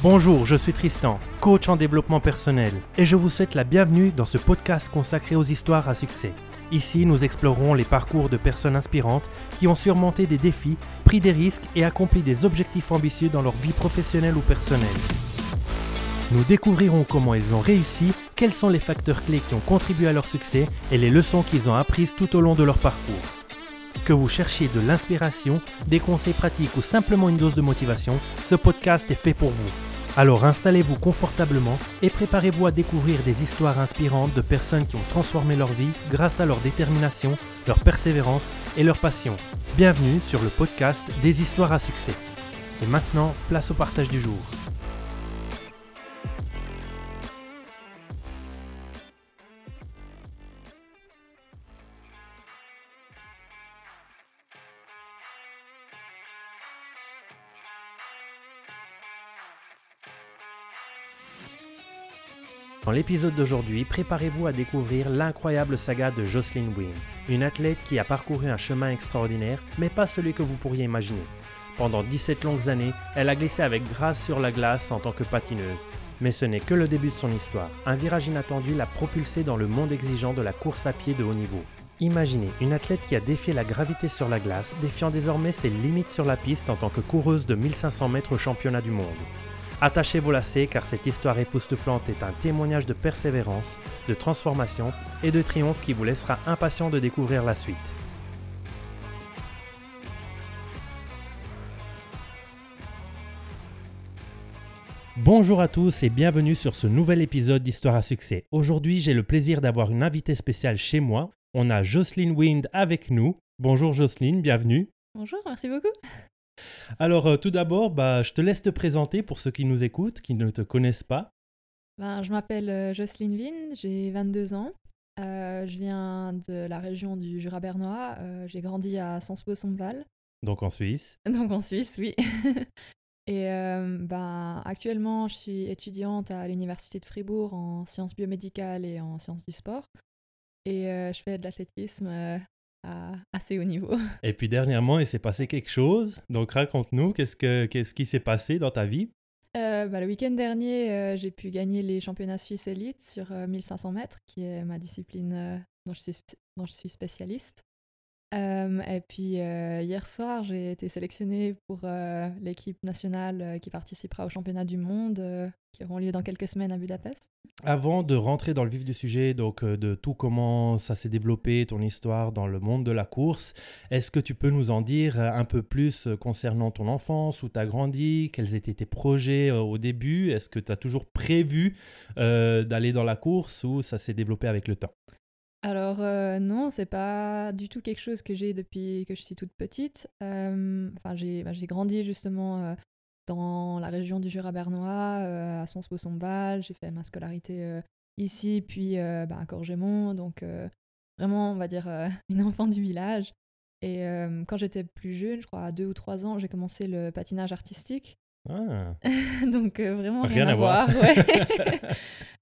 Bonjour, je suis Tristan, coach en développement personnel, et je vous souhaite la bienvenue dans ce podcast consacré aux histoires à succès. Ici, nous explorerons les parcours de personnes inspirantes qui ont surmonté des défis, pris des risques et accompli des objectifs ambitieux dans leur vie professionnelle ou personnelle. Nous découvrirons comment ils ont réussi, quels sont les facteurs clés qui ont contribué à leur succès et les leçons qu'ils ont apprises tout au long de leur parcours. Que vous cherchiez de l'inspiration, des conseils pratiques ou simplement une dose de motivation, ce podcast est fait pour vous. Alors installez-vous confortablement et préparez-vous à découvrir des histoires inspirantes de personnes qui ont transformé leur vie grâce à leur détermination, leur persévérance et leur passion. Bienvenue sur le podcast des histoires à succès. Et maintenant, place au partage du jour. Dans l'épisode d'aujourd'hui, préparez-vous à découvrir l'incroyable saga de Jocelyn Wynne, une athlète qui a parcouru un chemin extraordinaire, mais pas celui que vous pourriez imaginer. Pendant 17 longues années, elle a glissé avec grâce sur la glace en tant que patineuse. Mais ce n'est que le début de son histoire. Un virage inattendu l'a propulsée dans le monde exigeant de la course à pied de haut niveau. Imaginez une athlète qui a défié la gravité sur la glace, défiant désormais ses limites sur la piste en tant que coureuse de 1500 mètres au championnat du monde. Attachez vos lacets car cette histoire époustouflante est un témoignage de persévérance, de transformation et de triomphe qui vous laissera impatient de découvrir la suite. Bonjour à tous et bienvenue sur ce nouvel épisode d'Histoire à succès. Aujourd'hui, j'ai le plaisir d'avoir une invitée spéciale chez moi. On a Jocelyn Wind avec nous. Bonjour Jocelyn, bienvenue. Bonjour, merci beaucoup. Alors, euh, tout d'abord, bah, je te laisse te présenter pour ceux qui nous écoutent, qui ne te connaissent pas. Ben, je m'appelle euh, Jocelyne Vin, j'ai 22 ans. Euh, je viens de la région du Jura bernois. j'ai grandi à Sens-Bossonval. Donc en Suisse. Donc en Suisse, oui. Et ben, actuellement, je suis étudiante à l'Université de Fribourg en sciences biomédicales et en sciences du sport. Et je fais de l'athlétisme à assez haut niveau. Et puis dernièrement, il s'est passé quelque chose. Donc raconte-nous, qu'est-ce, que, qu'est-ce qui s'est passé dans ta vie? Euh, bah, Le week-end dernier, euh, j'ai pu gagner les championnats suisses élites sur 1500 euh, mètres, qui est ma discipline dont, je suis, dont je suis spécialiste. Et puis hier soir, j'ai été sélectionnée pour l'équipe nationale qui participera au championnat du monde qui auront lieu dans quelques semaines à Budapest. Avant de rentrer dans le vif du sujet, donc de tout comment ça s'est développé, ton histoire dans le monde de la course, est-ce que tu peux nous en dire un peu plus concernant ton enfance, où tu as grandi, quels étaient tes projets au début? Est-ce que tu as toujours prévu d'aller dans la course ou ça s'est développé avec le temps? Alors non, c'est pas du tout quelque chose que j'ai depuis que je suis toute petite. j'ai bah, grandi justement dans la région du Jura bernois, euh, à Sons-Bossonval. J'ai fait ma scolarité euh, ici, puis euh, bah, à Corgemont. Donc, vraiment, on va dire, une enfant du village. Et quand j'étais plus jeune, je crois à deux ou trois ans, j'ai commencé le patinage artistique. Ah. Donc vraiment rien, à, voir.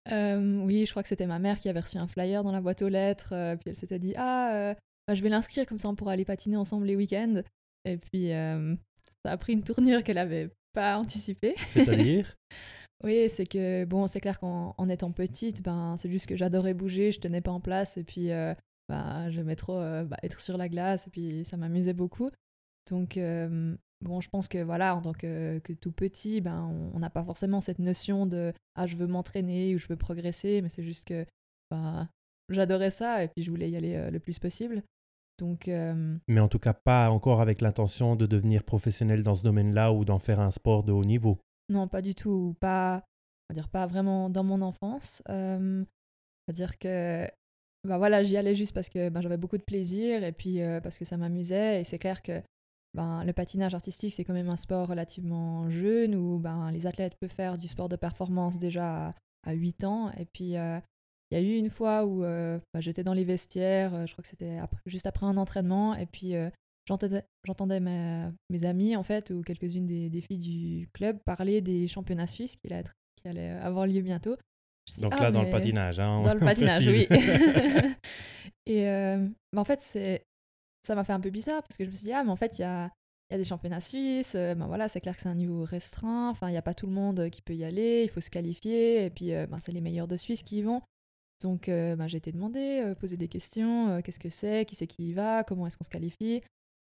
oui, je crois que c'était ma mère qui avait reçu un flyer dans la boîte aux lettres. puis elle s'était dit ah, bah, je vais l'inscrire comme ça on pourra aller patiner ensemble les week-ends. Et puis ça a pris une tournure qu'elle avait pas anticipé. C'est-à-dire? Oui, c'est que, bon, c'est clair qu'en étant petite, ben, c'est juste que j'adorais bouger, je tenais pas en place, et puis euh, ben, j'aimais trop euh, bah, être sur la glace, et puis ça m'amusait beaucoup. Donc, euh, bon, je pense que, voilà, en tant que, que tout petit, ben, on n'a pas forcément cette notion de « ah, je veux m'entraîner » ou « je veux progresser », mais c'est juste que ben, j'adorais ça, et puis je voulais y aller le plus possible. Donc, euh, Mais en tout cas, pas encore avec l'intention de devenir professionnel dans ce domaine-là ou d'en faire un sport de haut niveau. Non, pas du tout. Pas, on va dire pas vraiment dans mon enfance. Euh, c'est-à-dire que bah voilà, j'y allais juste parce que bah, j'avais beaucoup de plaisir et puis euh, parce que ça m'amusait. Et c'est clair que ben, le patinage artistique, c'est quand même un sport relativement jeune où ben, les athlètes peuvent faire du sport de performance déjà à, à 8 ans. Et puis, il y a eu une fois où euh, bah, j'étais dans les vestiaires, euh, je crois que c'était juste après un entraînement, et puis euh, j'entendais mes, amis, en fait, ou quelques-unes des, filles du club parler des championnats suisses qui, allaient, qui allaient avoir lieu bientôt. Donc ah, là, dans le patinage. Hein, dans le patinage, oui. et bah, en fait, ça m'a fait un peu bizarre, parce que je me suis dit, ah, mais en fait, il y a, y a des championnats suisses, ben voilà, c'est clair que c'est un niveau restreint, enfin, il n'y a pas tout le monde qui peut y aller, il faut se qualifier, et puis ben, c'est les meilleurs de Suisse qui y vont. Donc ben, j'ai été demandé, poser des questions, qu'est-ce que c'est, qui c'est qui y va, comment est-ce qu'on se qualifie?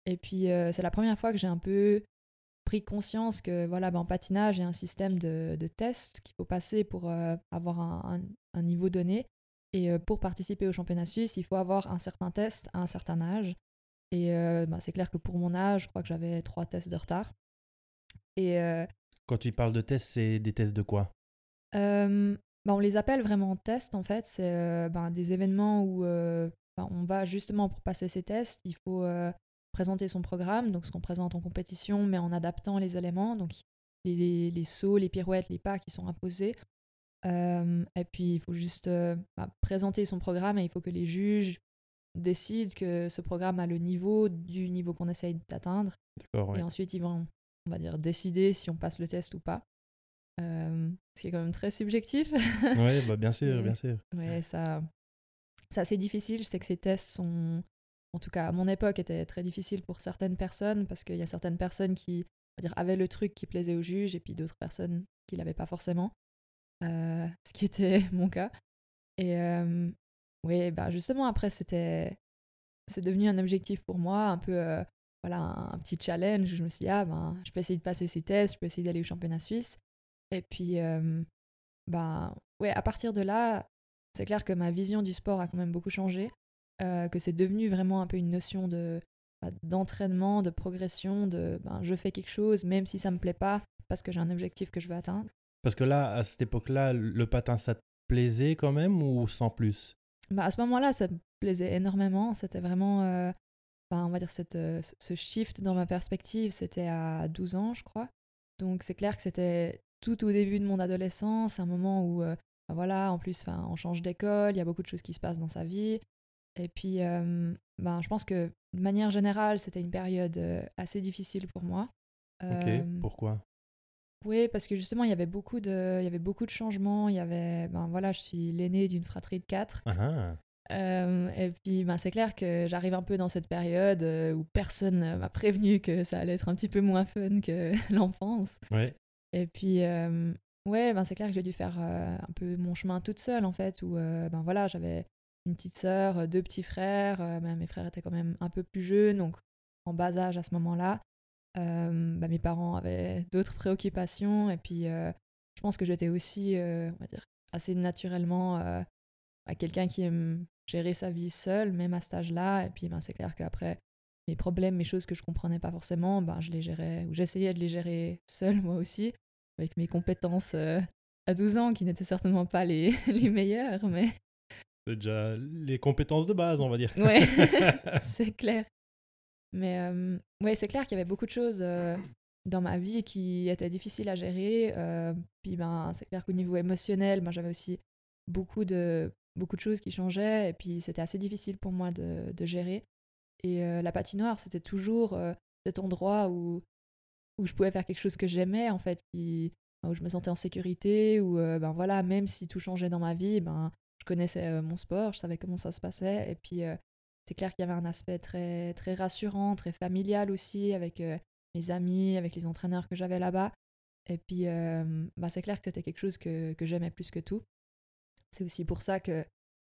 Et puis c'est la première fois que j'ai un peu pris conscience que voilà, ben, en patinage, il y a un système de, de tests qu'il faut passer pour avoir un, un, niveau donné. Et pour participer au championnat suisse, il faut avoir un certain test à un certain âge. Et euh, bah, c'est clair que pour mon âge, je crois que j'avais trois tests de retard. Et, euh, Quand tu parles de tests, c'est des tests de quoi? Euh, bah, On les appelle vraiment tests, en fait. C'est bah, des événements où bah, on va justement pour passer ces tests, il faut présenter son programme, donc ce qu'on présente en compétition, mais en adaptant les éléments, donc les, les sauts, les pirouettes, les pas qui sont imposés. et puis il faut juste présenter son programme et il faut que les juges décide que ce programme a le niveau du niveau qu'on essaye d'atteindre. Et ensuite, ils vont, on va dire, décider si on passe le test ou pas. Euh, ce qui est quand même très subjectif. Oui, bah bien sûr, bien sûr. Ouais, ça, c'est assez difficile. Je sais que ces tests sont, en tout cas à mon époque, étaient très difficiles pour certaines personnes parce qu'il y a certaines personnes qui, on va dire, avaient le truc qui plaisait au juge et puis d'autres personnes qui l'avaient pas forcément. Euh, ce qui était mon cas. Et, euh, oui, bah justement, après, c'était c'est devenu un objectif pour moi, un peu euh, voilà, un, petit challenge. Je me suis dit, ah, ben, je peux essayer de passer ces tests, je peux essayer d'aller au championnat suisse. Et puis, ben, ouais, à partir de là, c'est clair que ma vision du sport a quand même beaucoup changé, euh, que c'est devenu vraiment un peu une notion de bah, d'entraînement, de progression, de ben, je fais quelque chose, même si ça me plaît pas, parce que j'ai un objectif que je veux atteindre. Parce que là, à cette époque-là, le patin, ça te plaisait quand même ou sans plus? Bah, à ce moment-là, ça me plaisait énormément. C'était vraiment, euh, bah, on va dire, cette, euh, ce shift dans ma perspective, c'était à 12 ans, je crois. Donc c'est clair que c'était tout au début de mon adolescence, un moment où, euh, bah, voilà, en plus, on change d'école, il y a beaucoup de choses qui se passent dans sa vie. Et puis, ben, je pense que de manière générale, c'était une période assez difficile pour moi. Ok, pourquoi? Oui, parce que justement, il y avait beaucoup de, il y avait beaucoup de changements. Il y avait, ben voilà, je suis l'aîné d'une fratrie de quatre. Ah ah. Euh, et puis, ben, c'est clair que j'arrive un peu dans cette période euh, où personne m'a prévenu que ça allait être un petit peu moins fun que l'enfance. Ouais. Et puis, euh, ouais, ben, c'est clair que j'ai dû faire un peu mon chemin toute seule, en fait, où, ben voilà, j'avais une petite sœur, deux petits frères. Ben, mes frères étaient quand même un peu plus jeunes, donc en bas âge à ce moment-là. Bah, mes parents avaient d'autres préoccupations et puis je pense que j'étais aussi, on va dire, assez naturellement à quelqu'un qui aime gérer sa vie seul, même à cet âge-là. Et puis ben, c'est clair qu'après, mes problèmes, mes choses que je comprenais pas forcément, ben, je les gérais, ou j'essayais de les gérer seul moi aussi, avec mes compétences à 12 ans qui n'étaient certainement pas les, les meilleures, mais... C'est déjà les compétences de base, on va dire. Ouais, c'est clair. Mais euh, ouais, c'est clair qu'il y avait beaucoup de choses euh, dans ma vie qui étaient difficiles à gérer. Euh, puis ben, c'est clair qu'au niveau émotionnel, ben, j'avais aussi beaucoup de, beaucoup de choses qui changeaient. Et puis c'était assez difficile pour moi de, de gérer. Et la patinoire, c'était toujours cet endroit où, où je pouvais faire quelque chose que j'aimais, en fait, où je me sentais en sécurité, où ben, voilà, même si tout changeait dans ma vie, ben, je connaissais mon sport, je savais comment ça se passait. Et puis c'est clair qu'il y avait un aspect très, très rassurant, très familial aussi, avec euh, mes amis, avec les entraîneurs que j'avais là-bas. Et puis, euh, bah, c'est clair que c'était quelque chose que, que j'aimais plus que tout. C'est aussi pour ça que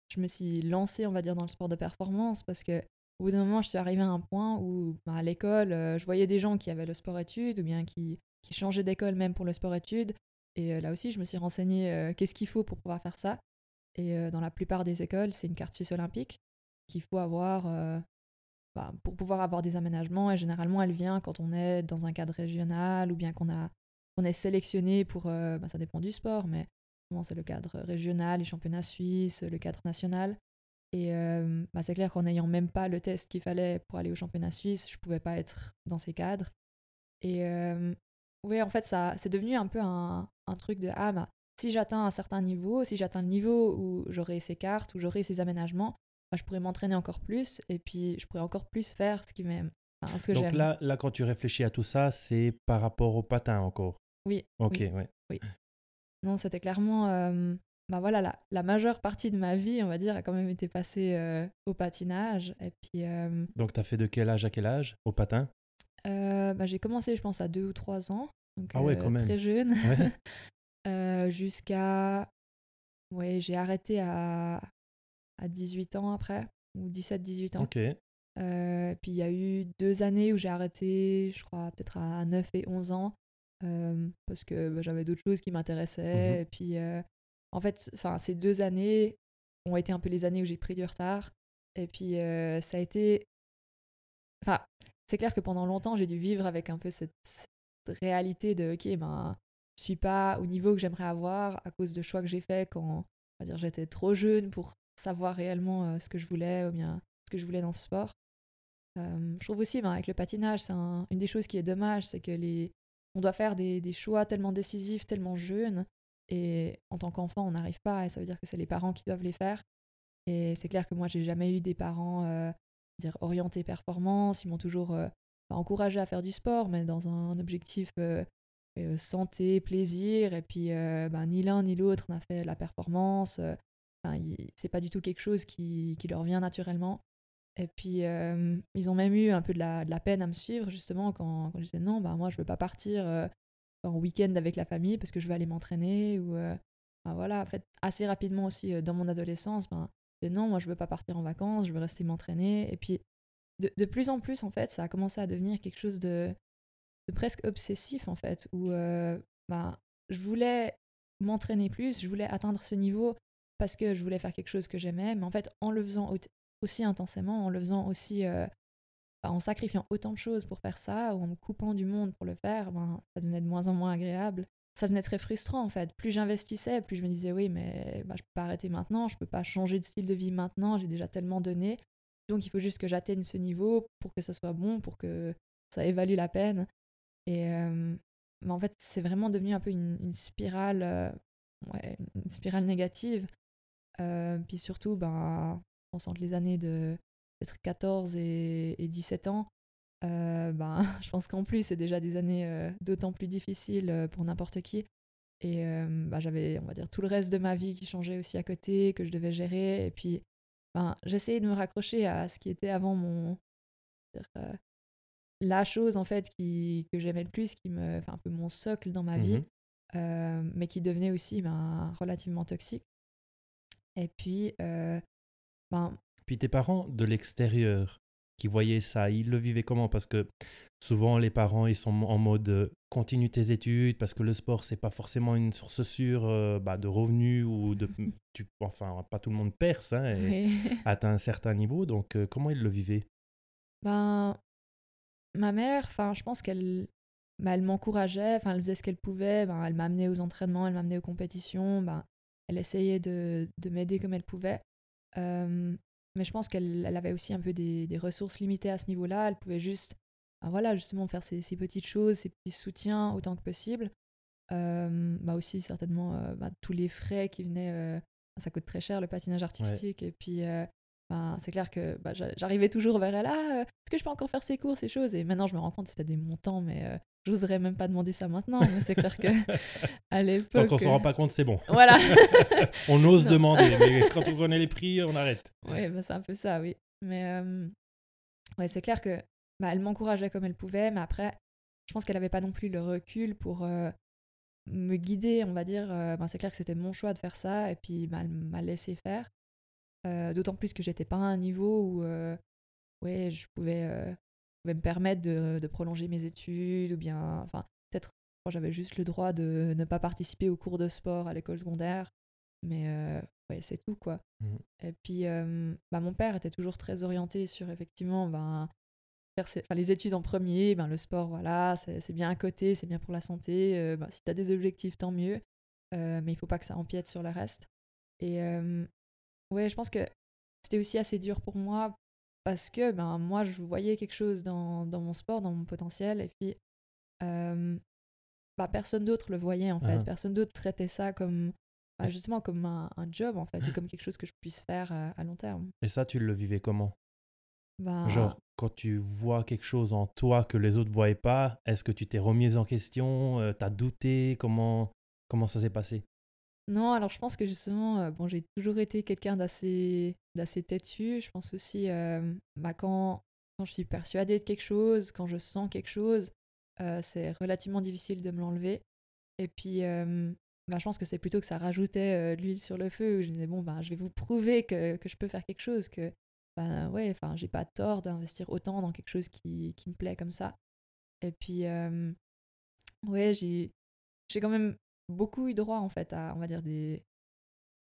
je me suis lancée, on va dire, dans le sport de performance, parce que au bout d'un moment, je suis arrivée à un point où, bah, à l'école, euh, je voyais des gens qui avaient le sport-études, ou bien qui, qui changeaient d'école même pour le sport-études. Et là aussi, je me suis renseignée qu'est-ce qu'il faut pour pouvoir faire ça. Et dans la plupart des écoles, c'est une carte suisse olympique qu'il faut avoir euh, bah, pour pouvoir avoir des aménagements. Et généralement, elle vient quand on est dans un cadre régional ou bien qu'on a on est sélectionné pour, euh, bah, ça dépend du sport, mais souvent c'est le cadre régional, les championnats suisses, le cadre national. Et euh, bah, c'est clair qu'en n'ayant même pas le test qu'il fallait pour aller au championnat suisse, je pouvais pas être dans ces cadres. Et oui, en fait, ça, c'est devenu un peu un, un truc de ah, bah, si j'atteins un certain niveau, si j'atteins le niveau où j'aurai ces cartes, où j'aurai ces aménagements, je pourrais m'entraîner encore plus et puis je pourrais encore plus faire ce qui m'aime. ce que Donc là, là, quand tu réfléchis à tout ça, c'est par rapport au patin encore Oui. Ok, oui. Ouais. oui. Non, c'était clairement. Euh, bah voilà, la, la, majeure partie de ma vie, on va dire, a quand même été passée euh, au patinage. Et puis, euh, Donc, tu as fait de quel âge à quel âge au patin? Euh, bah, j'ai commencé, je pense, à deux ou trois ans. Donc, Ah ouais, quand même. Très jeune. Ouais. Euh, Jusqu'à. Ouais, j'ai arrêté à... à 18 ans après, ou 17-18 ans. Ok. Euh, puis il y a eu deux années où j'ai arrêté, je crois, peut-être à 9 et 11 ans, euh, parce que bah, j'avais d'autres choses qui m'intéressaient. Mhm. Et puis, euh, en fait, ces deux années ont été un peu les années où j'ai pris du retard. Et puis, euh, ça a été. Enfin, c'est clair que pendant longtemps, j'ai dû vivre avec un peu cette, réalité de, ok, ben, je suis pas au niveau que j'aimerais avoir à cause de choix que j'ai faits quand, on va dire, j'étais trop jeune pour savoir réellement euh, ce que je voulais ou bien ce que je voulais dans ce sport. Euh, je trouve aussi, ben, avec le patinage, c'est un- une des choses qui est dommage, c'est que les, on doit faire des, choix tellement décisifs, tellement jeunes, et en tant qu'enfant, on n'arrive pas, et ça veut dire que c'est les parents qui doivent les faire. Et c'est clair que moi, j'ai jamais eu des parents euh, dire orientés performance, ils m'ont toujours pas encouragé à faire du sport, mais dans un objectif santé, plaisir, et puis ben, ni l'un ni l'autre n'a fait la performance. Enfin, c'est pas du tout quelque chose qui, leur vient naturellement. Et puis, euh, ils ont même eu un peu de la, peine à me suivre, justement, quand, je disais non, bah, moi, je veux pas partir euh, en week-end avec la famille parce que je veux aller m'entraîner. Ou, euh, voilà, en fait, assez rapidement aussi, dans mon adolescence, ben, je disais non, moi, je veux pas partir en vacances, je veux rester m'entraîner. Et puis, de, plus en plus, en fait, ça a commencé à devenir quelque chose de, presque obsessif, en fait, où ben, je voulais m'entraîner plus, je voulais atteindre ce niveau parce que je voulais faire quelque chose que j'aimais, mais en fait, en le faisant au- aussi intensément, en le faisant aussi, euh, enfin, en sacrifiant autant de choses pour faire ça, ou en me coupant du monde pour le faire, ben, ça devenait de moins en moins agréable. Ça devenait très frustrant en fait. Plus j'investissais, plus je me disais oui, mais bah, je peux pas arrêter maintenant, je peux pas changer de style de vie maintenant, j'ai déjà tellement donné. Donc il faut juste que j'atteigne ce niveau pour que ce soit bon, pour que ça évalue la peine. Et euh, mais en fait, c'est vraiment devenu un peu une, spirale, euh, une spirale négative. Euh, puis surtout, ben, je pense entre les années de peut-être 14 et, et 17 ans, euh, ben, je pense qu'en plus, c'est déjà des années euh, d'autant plus difficiles pour n'importe qui. Et ben, j'avais, on va dire, tout le reste de ma vie qui changeait aussi à côté, que je devais gérer. Et puis, ben, j'essayais de me raccrocher à ce qui était avant mon. la chose, en fait, qui, que j'aimais le plus, qui me. Enfin, un peu mon socle dans ma vie, Mhm. euh, mais qui devenait aussi ben, relativement toxique. Et puis, euh, ben, Puis tes parents de l'extérieur qui voyaient ça, ils le vivaient comment? Parce que souvent les parents ils sont en mode euh, continue tes études parce que le sport c'est pas forcément une source sûre euh, bah, de revenus ou de tu enfin pas tout le monde perce hein, et oui. atteint un certain niveau. Donc euh, comment ils le vivaient? Ben, ma mère, enfin, je pense qu'elle ben, elle m'encourageait, enfin, elle faisait ce qu'elle pouvait, ben, elle m'amenait aux entraînements, elle m'amenait aux compétitions, ben, elle essayait de, de m'aider comme elle pouvait. Euh, mais je pense qu'elle elle avait aussi un peu des, des ressources limitées à ce niveau-là. Elle pouvait juste, ben, voilà, justement faire ces, ces petites choses, ces petits soutiens autant que possible. Euh, bah aussi, certainement, euh, ben, tous les frais qui venaient, ça coûte très cher le patinage artistique. Et puis, ben, c'est clair que bah, j'a- j'arrivais toujours vers elle, ah, euh, est-ce que je peux encore faire ces cours, ces choses Et maintenant, je me rends compte que c'était des montants, mais euh, j'oserais même pas demander ça maintenant. Mais c'est clair que à l'époque. Tant qu'on s'en euh, rend pas compte c'est bon Voilà. on ose Non. demander mais quand on connaît les prix on arrête Oui, bah, c'est un peu ça, oui. Mais euh, ouais, c'est clair que bah, elle m'encourageait comme elle pouvait, mais après, je pense qu'elle n'avait pas non plus le recul pour euh, me guider, on va dire. Euh, ben, c'est clair que c'était mon choix de faire ça, et puis elle m'a laissé faire. Euh, D'autant plus que j'étais pas à un niveau où euh, ouais, je pouvais, euh, pouvais me permettre de, de prolonger mes études, ou bien, enfin, peut-être j'avais juste le droit de ne pas participer aux cours de sport à l'école secondaire. Mais ouais, c'est tout, quoi. Mhm. Et puis, bah, mon père était toujours très orienté sur, effectivement, ben, faire ses- les études en premier, ben, le sport, voilà, c'est bien à côté, c'est bien pour la santé. ben, si tu as des objectifs, tant mieux. Mais il faut pas que ça empiète sur le reste. Et euh, ouais, je pense que c'était aussi assez dur pour moi parce que ben, moi, je voyais quelque chose dans, dans mon sport, dans mon potentiel. Et puis, euh, bah, personne d'autre le voyait, en fait. Ah. Personne d'autre traitait ça comme, bah, justement, comme un, un job, en fait, ou comme quelque chose que je puisse faire euh, à long terme. et ça tu le vivais comment? Ben, Genre, quand tu vois quelque chose en toi que les autres ne voyaient pas, est-ce que tu t'es remise en question euh, T'as douté? Comment, comment ça s'est passé? Non, alors je pense que justement, euh, bon, j'ai toujours été quelqu'un d'assez, d'assez têtu. Je pense aussi, euh, bah, quand, quand je suis persuadée de quelque chose, quand je sens quelque chose, c'est relativement difficile de me l'enlever. Et puis, bah, je pense que c'est plutôt que ça rajoutait l'huile sur le feu, où je disais, bon, bah, je vais vous prouver que, que je peux faire quelque chose, que ben ouais, enfin, j'ai pas tort d'investir autant dans quelque chose qui, qui, me plaît comme ça. Et puis, ouais, j'ai, j'ai quand même beaucoup eu droit, en fait, à, on va dire, des,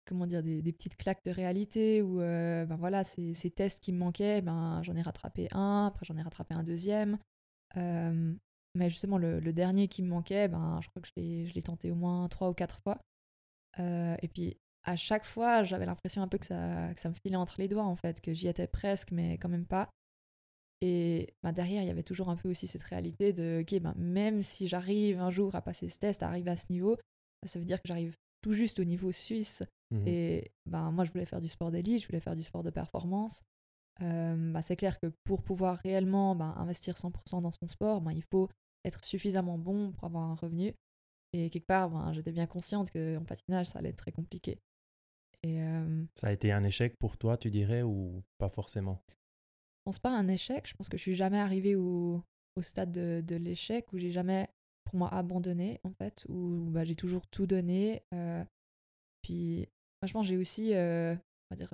comment dire, des, petites claques de réalité où, ben voilà, ces, ces, tests qui me manquaient, ben, j'en ai rattrapé un, après j'en ai rattrapé un deuxième. mais justement, le, le, dernier qui me manquait, ben, je crois que je l'ai, tenté au moins trois ou quatre fois. et puis, à chaque fois, j'avais l'impression un peu que ça, que ça me filait entre les doigts, en fait, que j'y étais presque, mais quand même pas. Et bah, derrière, il y avait toujours un peu aussi cette réalité de, ok, bah, même si j'arrive un jour à passer ce test, à arriver à ce niveau, ça veut dire que j'arrive tout juste au niveau suisse. Mmh Et bah, moi, je voulais faire du sport d'élite, je voulais faire du sport de performance. Euh, bah, c'est clair que pour pouvoir réellement bah, investir 100% dans son sport, bah, il faut être suffisamment bon pour avoir un revenu. Et quelque part, bah, j'étais bien consciente qu'en patinage, ça allait être très compliqué. Euh, ça a été un échec pour toi, tu dirais, ou pas forcément? Pense pas un échec. Je pense que je suis jamais arrivée au, stade de, l'échec où j'ai jamais, pour moi, abandonné, en fait, où bah, j'ai toujours tout donné. Euh, puis, franchement, j'ai aussi, euh, on va dire,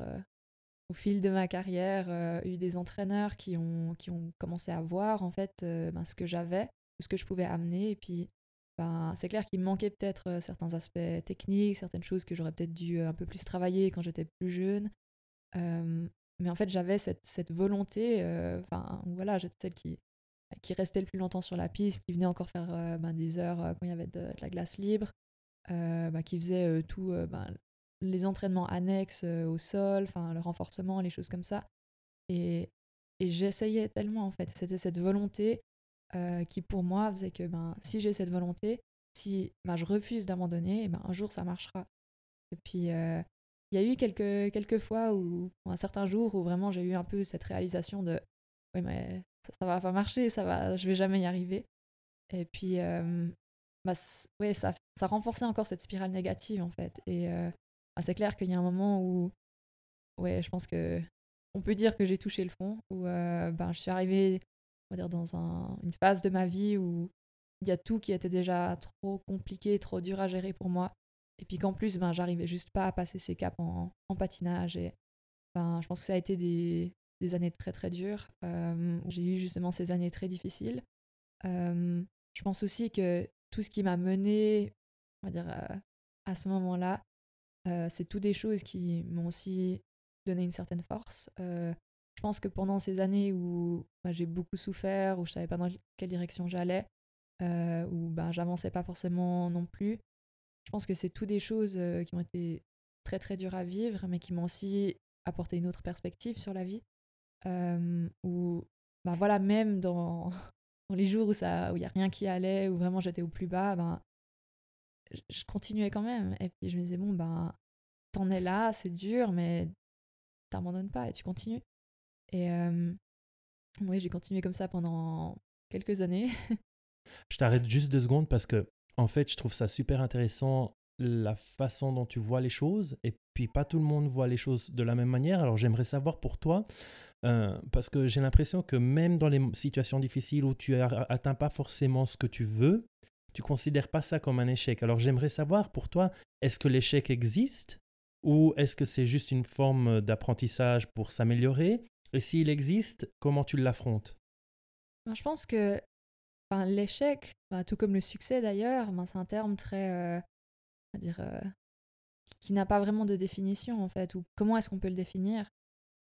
au fil de ma carrière, eu des entraîneurs qui ont, commencé à voir, en fait, ben, ce que j'avais, ce que je pouvais amener. Et puis, ben, c'est clair qu'il me manquait peut-être euh, certains aspects techniques, certaines choses que j'aurais peut-être dû euh, un peu plus travailler quand j'étais plus jeune. Mais en fait, j'avais cette, cette volonté, euh, enfin voilà, j'étais celle qui, qui restait le plus longtemps sur la piste, qui venait encore faire ben, des heures quand il y avait de, la glace libre, ben, qui faisait tout, ben, les entraînements annexes au sol, enfin le renforcement, les choses comme ça. Et, et j'essayais tellement en fait, c'était cette volonté euh, qui pour moi faisait que ben, si j'ai cette volonté, si ben, je refuse d'abandonner, ben, un jour ça marchera. Et puis euh, il y a eu quelques, quelques fois où, un certain jour où vraiment j'ai eu un peu cette réalisation de oui mais ça, va pas marcher, ça va, je vais jamais y arriver. Et puis euh, bah, ouais, ça, ça renforçait encore cette spirale négative en fait. Et bah, c'est clair qu'il y a un moment où ouais, je pense que on peut dire que j'ai touché le fond, où ben, je suis arrivée on va dire, dans un, une phase de ma vie où il y a tout qui était déjà trop compliqué, trop dur à gérer pour moi. Et puis qu'en plus, ben, j'arrivais juste pas à passer ces caps en, patinage. Et ben, je pense que ça a été des, des années très très dures. Euh, j'ai eu justement ces années très difficiles. Euh, je pense aussi que tout ce qui m'a mené, on va dire, euh, à ce moment-là, c'est tout des choses qui m'ont aussi donné une certaine force. Je pense que pendant ces années où bah, j'ai beaucoup souffert, où je savais pas dans quelle direction j'allais, euh, où bah, j'avançais pas forcément non plus, je pense que c'est tout des choses euh, qui ont été très très dures à vivre, mais qui m'ont aussi apporté une autre perspective sur la vie. Euh, où, bah, voilà, même dans, dans les jours où il où n'y a rien qui allait, où vraiment j'étais au plus bas, ben, je continuais quand même. Et puis je me disais, bon, ben, t'en es là, c'est dur, mais t'abandonnes pas et tu continues. Et euh, oui, j'ai continué comme ça pendant quelques années. je t'arrête juste deux secondes parce que, en fait, je trouve ça super intéressant la façon dont tu vois les choses. Et puis, pas tout le monde voit les choses de la même manière. Alors, j'aimerais savoir pour toi, euh, parce que j'ai l'impression que même dans les situations difficiles où tu atteins pas forcément ce que tu veux, tu considères pas ça comme un échec. Alors, j'aimerais savoir pour toi, est-ce que l'échec existe ou est-ce que c'est juste une forme d'apprentissage pour s'améliorer? Et s'il existe, comment tu l'affrontes? Ben, Je pense que l'échec, ben, tout comme le succès d'ailleurs, ben, c'est un terme très. Euh, dire. Euh, qui n'a pas vraiment de définition en fait, ou comment est-ce qu'on peut le définir?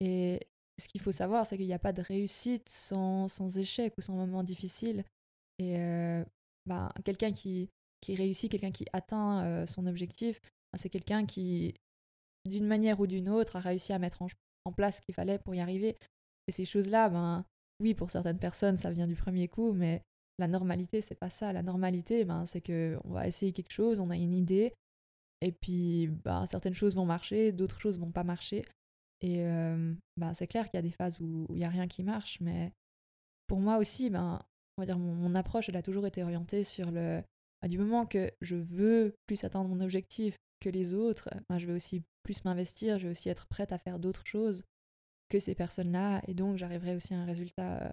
Et ce qu'il faut savoir, c'est qu'il n'y a pas de réussite sans, sans échec ou sans moment difficile. Et euh, ben, quelqu'un qui, qui réussit, quelqu'un qui atteint son objectif, c'est quelqu'un qui, d'une manière ou d'une autre, a réussi à mettre en, en place ce qu'il fallait pour y arriver. Et ces choses-là, ben oui, pour certaines personnes, ça vient du premier coup, mais la normalité, c'est pas ça. La normalité, ben, c'est que on va essayer quelque chose, on a une idée, et puis ben, certaines choses vont marcher, d'autres choses vont pas marcher. Et euh, ben, c'est clair qu'il y a des phases où il n'y a rien qui marche, mais pour moi aussi, ben, on va dire mon, approche, elle a toujours été orientée sur le. Du moment que je veux plus atteindre mon objectif que les autres, ben, je vais aussi plus m'investir, je vais aussi être prête à faire d'autres choses. que ces personnes-là, et donc j'arriverai aussi à un résultat,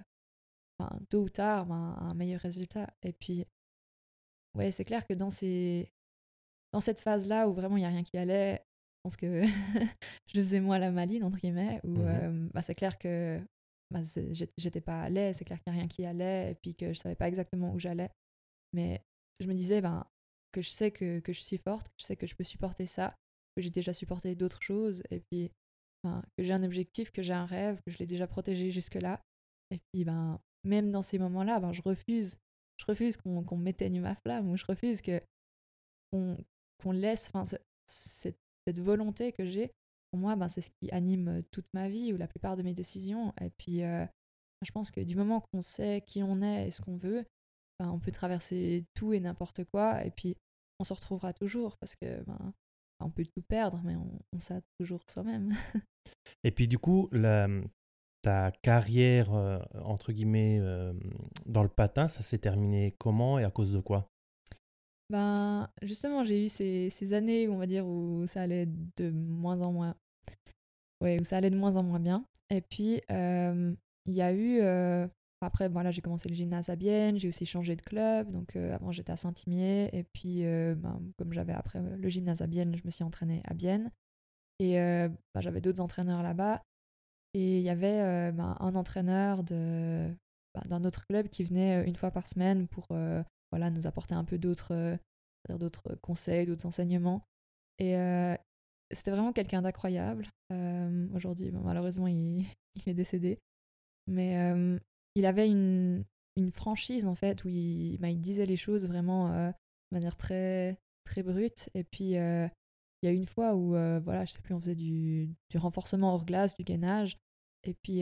enfin, tôt ou tard, ben, un meilleur résultat. Et puis, ouais, c'est clair que dans, ces... dans cette phase-là où vraiment il n'y a rien qui allait, je pense que je faisais moi la maline, entre guillemets, où mmh bah, c'est clair que bah, j'étais pas à l'aise, c'est clair qu'il n'y a rien qui allait, et puis que je savais pas exactement où j'allais. Mais je me disais ben, que je sais que, que, je suis forte, que je sais que je peux supporter ça, que j'ai déjà supporté d'autres choses, et puis que j'ai un objectif, que j'ai un rêve, que je l'ai déjà protégé jusque-là. Et puis, ben, même dans ces moments-là, ben, je refuse, je refuse qu'on m'éteigne ma flamme, ou je refuse qu'on laisse, cette, volonté que j'ai, pour moi, ben, c'est ce qui anime toute ma vie ou la plupart de mes décisions. Et puis, euh, je pense que du moment qu'on sait qui on est et ce qu'on veut, ben, on peut traverser tout et n'importe quoi, et puis on se retrouvera toujours parce que ben, on peut tout perdre, mais on, on sait toujours soi-même. et puis du coup, la, ta carrière, euh, entre guillemets, euh, dans le patin, ça s'est terminé comment et à cause de quoi? Ben, justement, j'ai eu ces, années, on va dire, où ça allait de moins en moins... Ouais, où ça allait de moins en moins bien. Et puis, euh, il y a eu après, voilà, j'ai commencé le gymnase à Bienne, j'ai aussi changé de club. Donc, euh, avant, j'étais à Saint-Imier. Et puis, euh, ben, comme j'avais après euh, le gymnase à Bienne, je me suis entraînée à Bienne. Et ben, j'avais d'autres entraîneurs là-bas. Et il y avait ben, un entraîneur de, ben, d'un autre club qui venait une fois par semaine pour voilà, nous apporter un peu d'autres, d'autres conseils, d'autres enseignements. Et c'était vraiment quelqu'un d'incroyable. aujourd'hui, malheureusement, il, est décédé. Mais il avait une, une franchise en fait où il, bah, il disait les choses vraiment euh, de manière très très brute et puis euh, il y a une fois où euh, voilà je sais plus on faisait du, du, renforcement hors glace du gainage et puis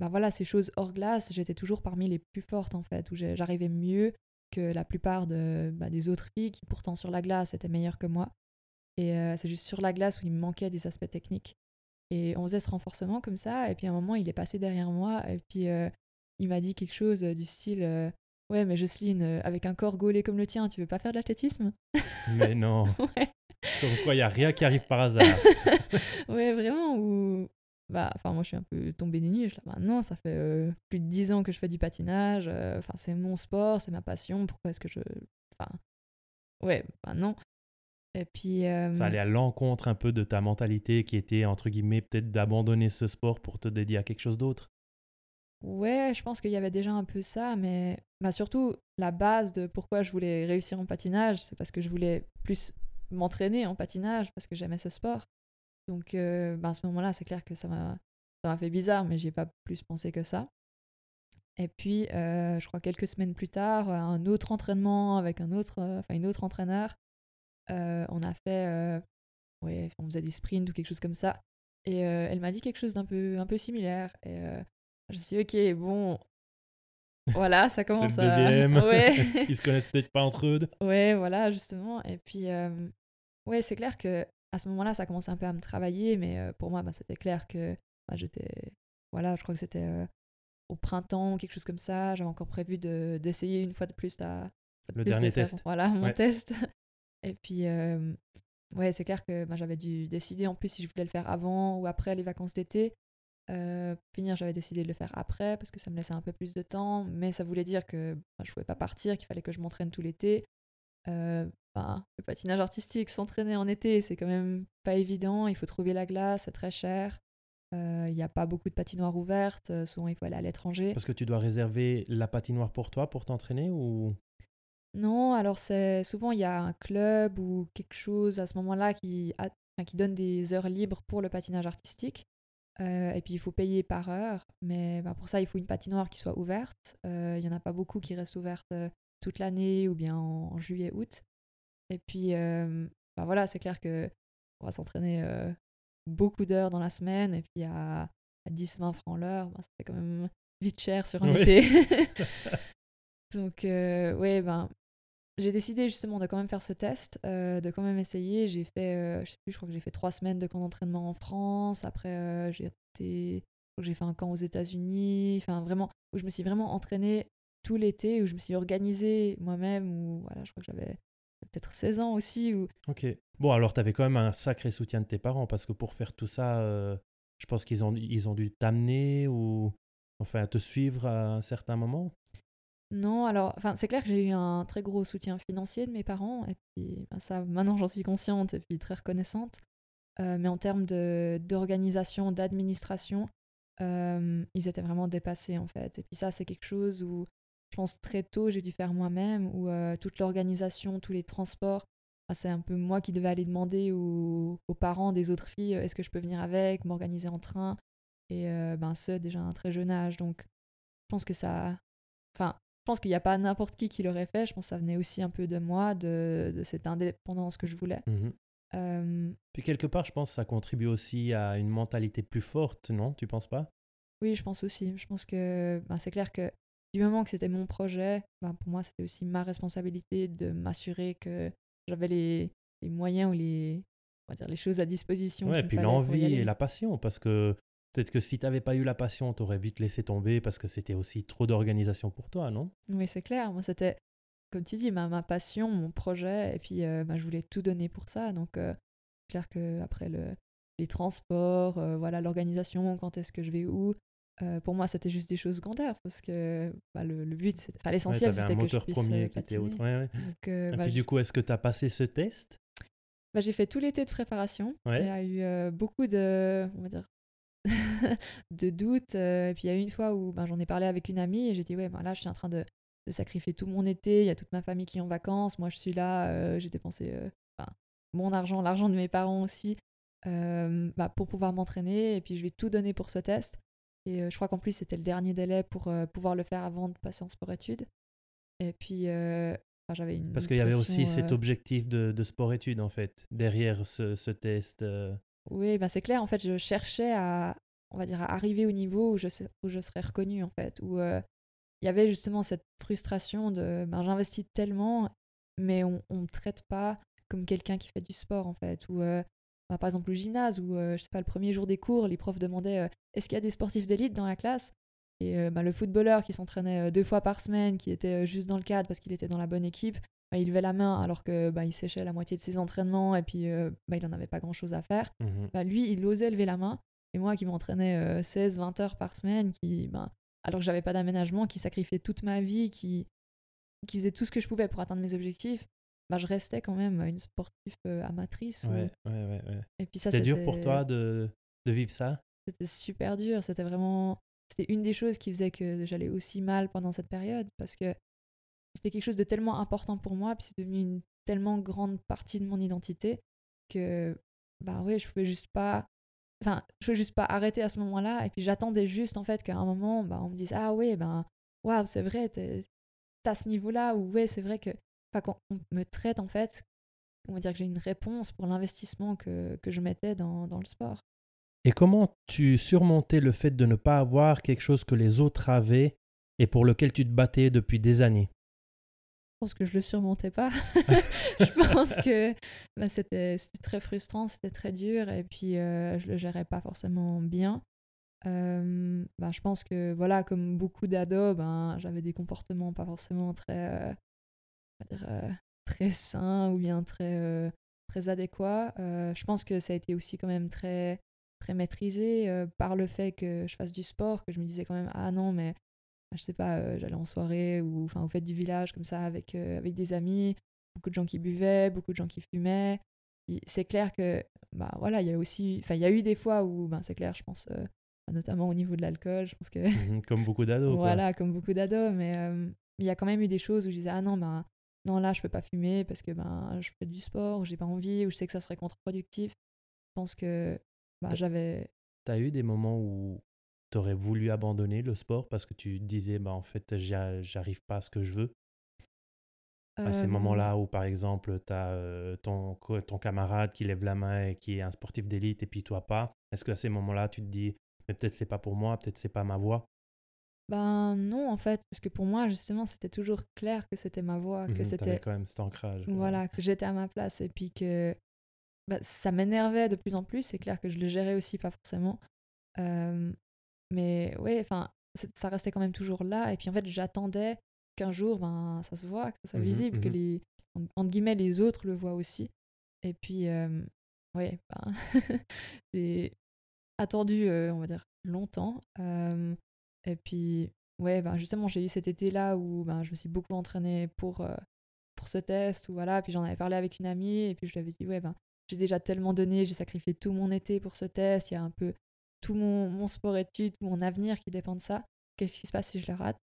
bah voilà ces choses hors glace j'étais toujours parmi les plus fortes en fait où j'arrivais mieux que la plupart de, bah, des autres filles qui pourtant sur la glace étaient meilleures que moi et c'est juste sur la glace où il me manquait des aspects techniques et on faisait ce renforcement comme ça et puis à un moment il est passé derrière moi et puis il m'a dit quelque chose du style euh, Ouais, mais Jocelyne, euh, avec un corps gaulé comme le tien, tu veux pas faire de l'athlétisme? Mais non ouais. Comme quoi, il n'y a rien qui arrive par hasard. ouais, vraiment. Ou... Bah, enfin, moi, je suis un peu tombée des nues. Je bah, non, ça fait euh, plus de dix ans que je fais du patinage. Enfin, c'est mon sport, c'est ma passion. Pourquoi est-ce que je. Enfin, ouais, bah non. Et puis. Ça allait à l'encontre un peu de ta mentalité qui était, entre guillemets, peut-être d'abandonner ce sport pour te dédier à quelque chose d'autre? Ouais, je pense qu'il y avait déjà un peu ça, mais bah, surtout la base de pourquoi je voulais réussir en patinage, c'est parce que je voulais plus m'entraîner en patinage, parce que j'aimais ce sport. Donc euh, bah, à ce moment-là, c'est clair que ça m'a, ça m'a fait bizarre, mais j'y ai pas plus pensé que ça. Et puis, euh, je crois quelques semaines plus tard, un autre entraînement avec un autre, euh, enfin une autre entraîneur, on a fait, ouais, on faisait des sprints ou quelque chose comme ça. Et elle m'a dit quelque chose d'un peu, un peu similaire. Et je suis ok, bon. Voilà, ça commence le deuxième. à. Ouais. Ils se connaissent peut-être pas entre eux. Ouais, voilà, justement. Et puis, euh... ouais, c'est clair que à ce moment-là, ça commençait un peu à me travailler, mais euh, pour moi, bah, c'était clair que bah, j'étais. Voilà, je crois que c'était euh, au printemps, quelque chose comme ça. J'avais encore prévu d'essayer une fois de plus à. Le dernier test. Voilà, mon test. Et puis, euh, ouais, c'est clair que bah, j'avais dû décider en plus si je voulais le faire avant ou après les vacances d'été. Euh, finir, j'avais décidé de le faire après parce que ça me laissait un peu plus de temps, mais ça voulait dire que bah, je pouvais pas partir, qu'il fallait que je m'entraîne tout l'été. Euh, le patinage artistique, s'entraîner en été, c'est quand même pas évident. Il faut trouver la glace, c'est très cher. Euh, il n'y a pas beaucoup de patinoires ouvertes. Souvent, il faut aller à l'étranger. Parce que tu dois réserver la patinoire pour toi pour t'entraîner ou? Non, alors c'est souvent il y a un club ou quelque chose à ce moment-là qui, qui donne des heures libres pour le patinage artistique. Euh, et puis il faut payer par heure, mais bah, pour ça il faut une patinoire qui soit ouverte. Euh, il y n'y en a pas beaucoup qui restent ouvertes euh, toute l'année ou bien en, juillet-août. Et puis bah, voilà, c'est clair que on va s'entraîner beaucoup d'heures dans la semaine et puis à, 10-20 francs l'heure, bah, ça fait quand même vite cher sur un été. Donc ouais, ben j'ai décidé justement de quand même faire ce test, euh, de quand même essayer. J'ai fait, euh, je sais plus, je crois que j'ai fait trois semaines de camp d'entraînement en France. Après, euh, j'ai été, j'ai fait un camp aux États-Unis. Enfin, vraiment, où je me suis vraiment entraînée tout l'été, où je me suis organisée moi-même. Où voilà, je crois que j'avais peut-être 16 ans aussi. Où... Ok. Bon, alors tu avais quand même un sacré soutien de tes parents parce que pour faire tout ça, Je pense qu'ils ont, ils ont dû t'amener ou enfin te suivre à un certain moment? Non, alors, enfin, c'est clair que j'ai eu un très gros soutien financier de mes parents, et puis ben, ça, maintenant j'en suis consciente et puis très reconnaissante. Euh, mais en termes d'organisation, d'administration, euh, ils étaient vraiment dépassés en fait. Et puis ça, c'est quelque chose où je pense très tôt j'ai dû faire moi-même, où euh, toute l'organisation, tous les transports, c'est un peu moi qui devais aller demander aux, aux parents des autres filles est-ce que je peux venir avec, m'organiser en train. Et ben, ce, déjà à un très jeune âge. Donc, je pense que ça. Enfin, je pense qu'il n'y a pas n'importe qui qui l'aurait fait. Je pense que ça venait aussi un peu de moi, de, de cette indépendance que je voulais. Mmh Puis quelque part, je pense que ça contribue aussi à une mentalité plus forte, non? Tu penses pas? Oui, je pense aussi. Je pense que ben, c'est clair que du moment que c'était mon projet, ben, pour moi, c'était aussi ma responsabilité de m'assurer que j'avais les, les, moyens ou les, on va dire, les choses à disposition. Ouais, et puis l'envie et la passion, parce que Peut-être que si tu n'avais pas eu la passion, tu aurais vite laissé tomber parce que c'était aussi trop d'organisation pour toi, non? Oui, c'est clair. Moi, c'était, comme tu dis, ma, ma passion, mon projet. Et puis, euh, bah, je voulais tout donner pour ça. Donc, euh, c'est clair qu'après le, les transports, euh, voilà, l'organisation, quand est-ce que je vais où, pour moi, c'était juste des choses secondaires parce que bah, le, le, but, c'était, l'essentiel, c'était que je puisse premier qui était autre. Ouais, Donc, Et bah, puis, du coup, est-ce que tu as passé ce test? Bah, J'ai fait tout l'été de préparation. Il y a eu beaucoup de, on va dire, de doute. Euh, et puis il y a eu une fois où ben, j'en ai parlé avec une amie et j'ai dit, ouais, ben, là, je suis en train de, de, sacrifier tout mon été, il y a toute ma famille qui est en vacances, moi je suis là, euh, j'ai dépensé euh, mon argent, l'argent de mes parents aussi, pour pouvoir m'entraîner, et puis je vais tout donner pour ce test. Et je crois qu'en plus c'était le dernier délai pour pouvoir le faire avant de passer en sport-études. Et puis j'avais une... Parce qu'il y avait aussi cet objectif de, de sport-études en fait, derrière ce, ce test. Oui, ben c'est clair. En fait, je cherchais à, on va dire, à arriver au niveau où je, où je serais reconnue, en fait. Où euh, il y avait justement cette frustration de ben, j'investis tellement, mais on ne me traite pas comme quelqu'un qui fait du sport, en fait. Euh, ben, par exemple, au gymnase, où euh, je sais pas, le premier jour des cours, les profs demandaient est-ce qu'il y a des sportifs d'élite dans la classe? Et ben, le footballeur qui s'entraînait deux fois par semaine, qui était juste dans le cadre parce qu'il était dans la bonne équipe, bah, il levait la main alors que bah, il séchait la moitié de ses entraînements et puis euh, bah, il n'en avait pas grand chose à faire. Mmh bah, lui, il osait lever la main. Et moi qui m'entraînais 16-20 euh, heures par semaine, qui, bah, alors que j'avais pas d'aménagement, qui sacrifiait toute ma vie, qui, qui faisait tout ce que je pouvais pour atteindre mes objectifs, bah, je restais quand même une sportive euh, amatrice. Ouais, ouais, ouais, Et puis ça, c'était dur pour toi de, de vivre ça? C'était super dur. C'était vraiment. C'était une des choses qui faisait que j'allais aussi mal pendant cette période parce que c'était quelque chose de tellement important pour moi, puis c'est devenu une tellement grande partie de mon identité que, bah ouais, je pouvais juste pas. Enfin, je pouvais juste pas arrêter à ce moment-là. Et puis j'attendais juste, en fait, qu'à un moment, bah, on me dise Ah ouais, ben, waouh, c'est vrai, t'es à ce niveau-là, ou ouais, c'est vrai que. Quand on me traite, en fait, on va dire que j'ai une réponse pour l'investissement que, que je mettais dans, dans le sport. Et comment tu surmontais le fait de ne pas avoir quelque chose que les autres avaient et pour lequel tu te battais depuis des années? Pense que je le surmontais pas. je pense que bah, c'était très frustrant, c'était très dur et puis euh, je le gérais pas forcément bien. Euh, bah, je pense que voilà, comme beaucoup d'ados, ben, j'avais des comportements pas forcément très, euh, dire, très sains ou bien très, très adéquats. je pense que ça a été aussi quand même très, très maîtrisé par le fait que je fasse du sport, que je me disais quand même ah non mais je sais pas, euh, j'allais en soirée ou enfin au fête du village comme ça avec, euh, avec des amis, beaucoup de gens qui buvaient, beaucoup de gens qui fumaient. C'est clair que bah voilà, il y a aussi enfin il y a eu des fois où ben c'est clair, je pense euh, notamment au niveau de l'alcool, je pense que mmh comme beaucoup d'ados Voilà, comme beaucoup d'ados mais il y a quand même eu des choses où je disais ah non ben non là je peux pas fumer parce que ben je fais du sport, ou j'ai pas envie ou je sais que ça serait contre-productif. Je pense que bah, j'avais T'as eu des moments où tu aurais voulu abandonner le sport parce que tu disais, bah, en fait, j'arrive pas à ce que je veux? À ces moments-là où, par exemple, tu as ton, ton camarade qui lève la main et qui est un sportif d'élite et puis toi pas, est-ce qu'à ces moments-là, tu te dis, mais peut-être c'est pas pour moi, peut-être c'est pas ma voie ben non, en fait, parce que pour moi, justement, c'était toujours clair que c'était ma voie, que mmh c'était quand même cet ancrage. Voilà, que j'étais à ma place et puis que bah, ça m'énervait de plus en plus. C'est clair que je le gérais aussi pas forcément. Mais ouais, enfin, ça restait quand même toujours là. Et puis en fait, j'attendais qu'un jour, ben, ça se voit, que ça soit mmh visible, que mmh les, entre guillemets, les autres le voient aussi. Et puis, euh, ouais, ben, attendu, on va dire, longtemps. Et puis, ouais, ben, justement, j'ai eu cet été-là où ben, je me suis beaucoup entraînée pour, pour ce test. Ou voilà. Puis j'en avais parlé avec une amie et puis je lui avais dit, ouais, ben, j'ai déjà tellement donné, j'ai sacrifié tout mon été pour ce test. Il y a un peu tout mon, mon sport-études, mon avenir qui dépend de ça. Qu'est-ce qui se passe si je le rate?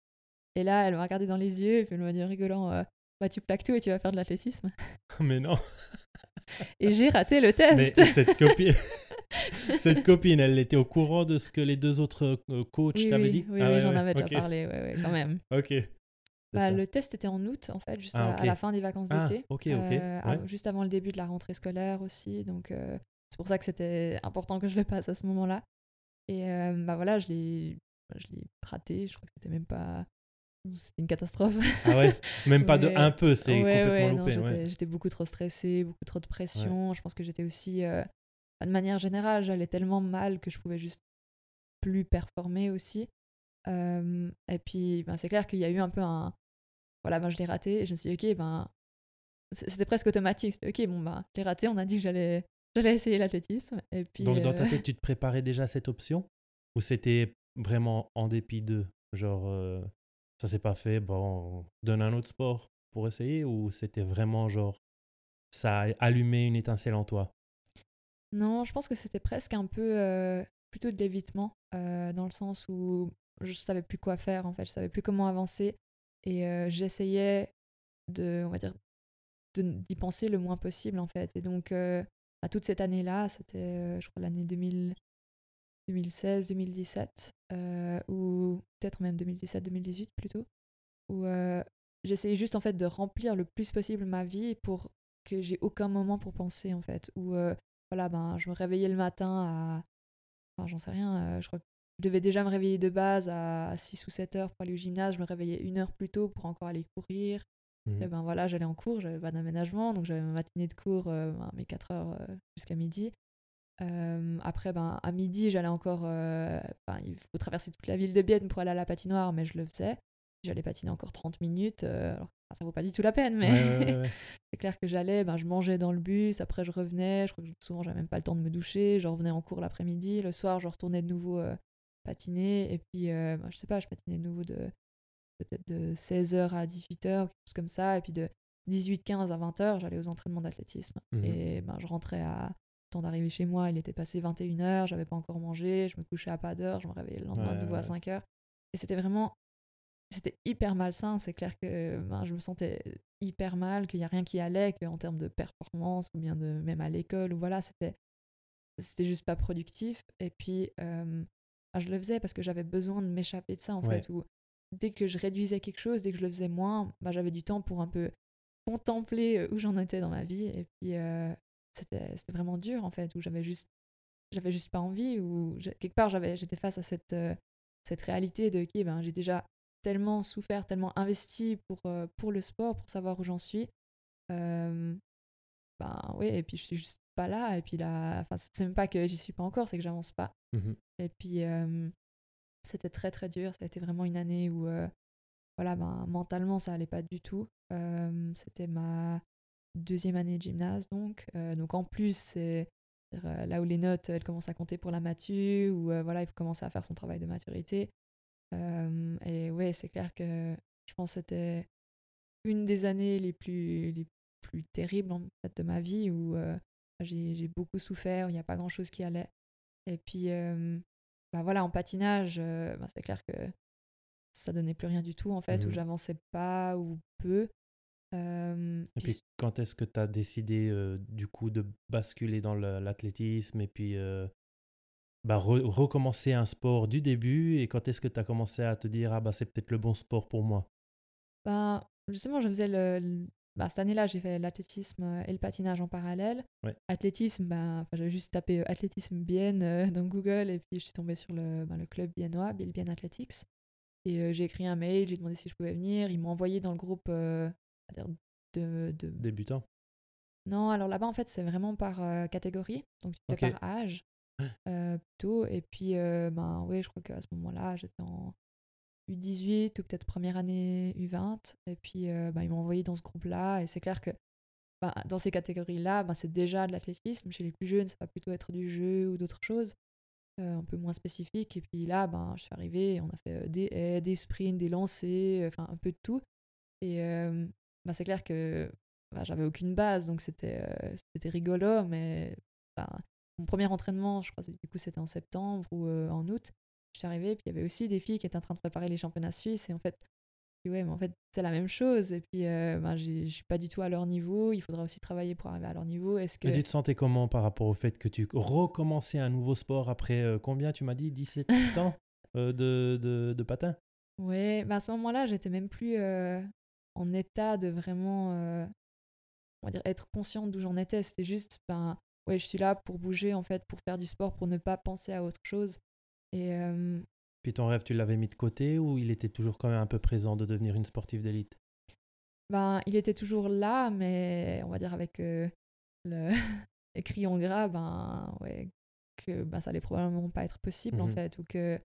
Et là, elle m'a regardé dans les yeux et puis elle m'a dit en rigolant, bah, tu plaques tout et tu vas faire de l'athlétisme. Mais non. et j'ai raté le test. Mais cette copine, cette copine, elle était au courant de ce que les deux autres euh, coachs t'avaient dit? Oui, ah j'en avais déjà parlé, ouais, quand même. ok. Bah, le test était en août, en fait, juste ah, à, la fin des vacances ah, d'été. ok, ok. Euh, juste avant le début de la rentrée scolaire aussi. Donc, euh, c'est pour ça que c'était important que je le passe à ce moment-là. Et bah voilà, je l'ai raté. Je crois que c'était même pas c'était une catastrophe. Ah ouais? Même pas de un peu, c'est complètement loupé. J'étais beaucoup trop stressée, beaucoup trop de pression. Je pense que j'étais aussi, euh, de manière générale, j'allais tellement mal que je pouvais juste plus performer aussi. Euh, et puis, ben, c'est clair qu'il y a eu un peu un. Voilà, ben, je l'ai raté et je me suis dit, ok, ben. C'était presque automatique. Ok, bon, ben, je l'ai raté, on a dit que j'allais j'allais essayer l'athlétisme. Et puis, Donc, dans ta euh, tête, tu te préparais déjà à cette option Ou c'était vraiment en dépit de Genre, ça s'est pas fait, bon, donne un autre sport pour essayer ou c'était vraiment genre ça a allumé une étincelle en toi? Non, je pense que c'était presque un peu euh, plutôt de l'évitement euh, dans le sens où je savais plus quoi faire en fait, je savais plus comment avancer et euh, j'essayais de, on va dire, d'y penser le moins possible en fait. Et donc à toute cette année-là, c'était je crois l'année 2000 2016-2017, euh, ou peut-être même 2017-2018 plutôt, où j'essayais juste en fait de remplir le plus possible ma vie pour que j'ai aucun moment pour penser en fait. Où euh, voilà, ben, je me réveillais le matin à. Enfin, j'en sais rien, je crois que je devais déjà me réveiller de base à 6 ou 7 heures pour aller au gymnase. Je me réveillais une heure plus tôt pour encore aller courir. Mmh. Et ben voilà, j'allais en cours, j'avais pas d'aménagement, donc j'avais ma matinée de cours, ben, mes 4 heures jusqu'à midi. Euh, après, ben, à midi, j'allais encore. Euh, il faut traverser toute la ville de Bienne pour aller à la patinoire, mais je le faisais. J'allais patiner encore 30 minutes. Euh, alors, ça vaut pas du tout la peine, mais c'est clair que j'allais. Ben, je mangeais dans le bus. Après, je revenais. Je crois que souvent, j'avais même pas le temps de me doucher. Je revenais en cours l'après-midi. Le soir, je retournais de nouveau patiner. Et puis, ben, je sais pas, je patinais de nouveau de peut-être de 16h à 18h, quelque chose comme ça. Et puis de 18-15 à 20h, j'allais aux entraînements d'athlétisme. Mmh et ben, je rentrais à temps d'arriver chez moi, il était passé 21h, j'avais pas encore mangé, je me couchais à pas d'heure, je me réveillais le lendemain de nouveau à 5h. Et c'était vraiment. C'était hyper malsain, c'est clair que ben, je me sentais hyper mal, qu'il n'y a rien qui allait, qu'en termes de performance, ou bien de même à l'école, ou voilà, c'était c'était juste pas productif. Et puis, euh, je le faisais parce que j'avais besoin de m'échapper de ça, en fait. Où dès que je réduisais quelque chose, dès que je le faisais moins, ben, j'avais du temps pour un peu contempler où j'en étais dans ma vie. Et puis, euh, c'était vraiment dur en fait où j'avais juste j'avais juste pas envie ou quelque part j'avais j'étais face à cette euh, cette réalité de qui ben j'ai déjà tellement souffert tellement investi pour euh, pour le sport pour savoir où j'en suis euh, ben oui et puis je suis juste pas là et puis là enfin c'est même pas que j'y suis pas encore c'est que j'avance pas mmh et puis c'était très très dur ça a été vraiment une année où voilà ben mentalement ça allait pas du tout c'était ma deuxième année de gymnase donc. Euh, donc en plus, c'est euh, là où les notes, elles commencent à compter pour la matu, ou euh, voilà, il faut commencer à faire son travail de maturité. Et ouais, c'est clair que je pense que c'était une des années les plus, les plus terribles en fait, de ma vie où j'ai beaucoup souffert, il n'y a pas grand-chose qui allait. Et puis, bah voilà, en patinage, bah, c'est clair que ça donnait plus rien du tout en fait, où mmh j'avançais pas ou peu. et puis, quand est-ce que tu as décidé du coup de basculer dans l'athlétisme et puis bah, recommencer un sport du début Et quand est-ce que tu as commencé à te dire ah bah c'est peut-être le bon sport pour moi? Bah, Justement, je faisais le. Bah, cette année-là, j'ai fait l'athlétisme et le patinage en parallèle. Athlétisme, bah, j'avais juste tapé athlétisme Bienne dans Google et puis je suis tombée sur le, bah, le club biennois, Bill Bien Athletics. Et j'ai écrit un mail, j'ai demandé si je pouvais venir. Ils m'ont envoyé dans le groupe de, de... Débutant Non, alors là-bas, en fait, c'est vraiment par euh, catégorie. Donc, tu fais par âge, euh, plutôt. Et puis, euh, ben, oui, je crois qu'à ce moment-là, j'étais en U18 ou peut-être première année U20. Et puis, ben, ils m'ont envoyé dans ce groupe-là. Et c'est clair que ben, dans ces catégories-là, ben, c'est déjà de l'athlétisme. Chez les plus jeunes, ça va plutôt être du jeu ou d'autres choses. un peu moins spécifiques. Et puis là, ben, je suis arrivée, on a fait des haies, des sprints, des lancers, enfin un peu de tout. Et ben, c'est clair que ben, j'avais aucune base, donc c'était rigolo, mais mon premier entraînement, je crois du coup c'était en septembre ou en août, je suis arrivée, puis il y avait aussi des filles qui étaient en train de préparer les championnats suisses, et en fait, ouais, mais en fait, c'est la même chose. Et puis, euh, ben, je suis pas du tout à leur niveau. Il faudra aussi travailler pour arriver à leur niveau. Est-ce que... Mais tu te sentais comment par rapport au fait que tu recommençais un nouveau sport après euh, combien, tu m'as dit 17 ans de, de, de, patin? Ouais, ben, à ce moment-là, j'étais même plus en état de vraiment, on va dire, être consciente d'où j'en étais. C'était juste, ben, ouais, je suis là pour bouger, en fait, pour faire du sport, pour ne pas penser à autre chose. Et, puis ton rêve, tu l'avais mis de côté ou il était toujours quand même un peu présent de devenir une sportive d'élite? Ben, Il était toujours là, mais on va dire avec euh, le écrit en gras, ben, ouais, que ben, ça allait probablement pas être possible en mmh fait. Ou que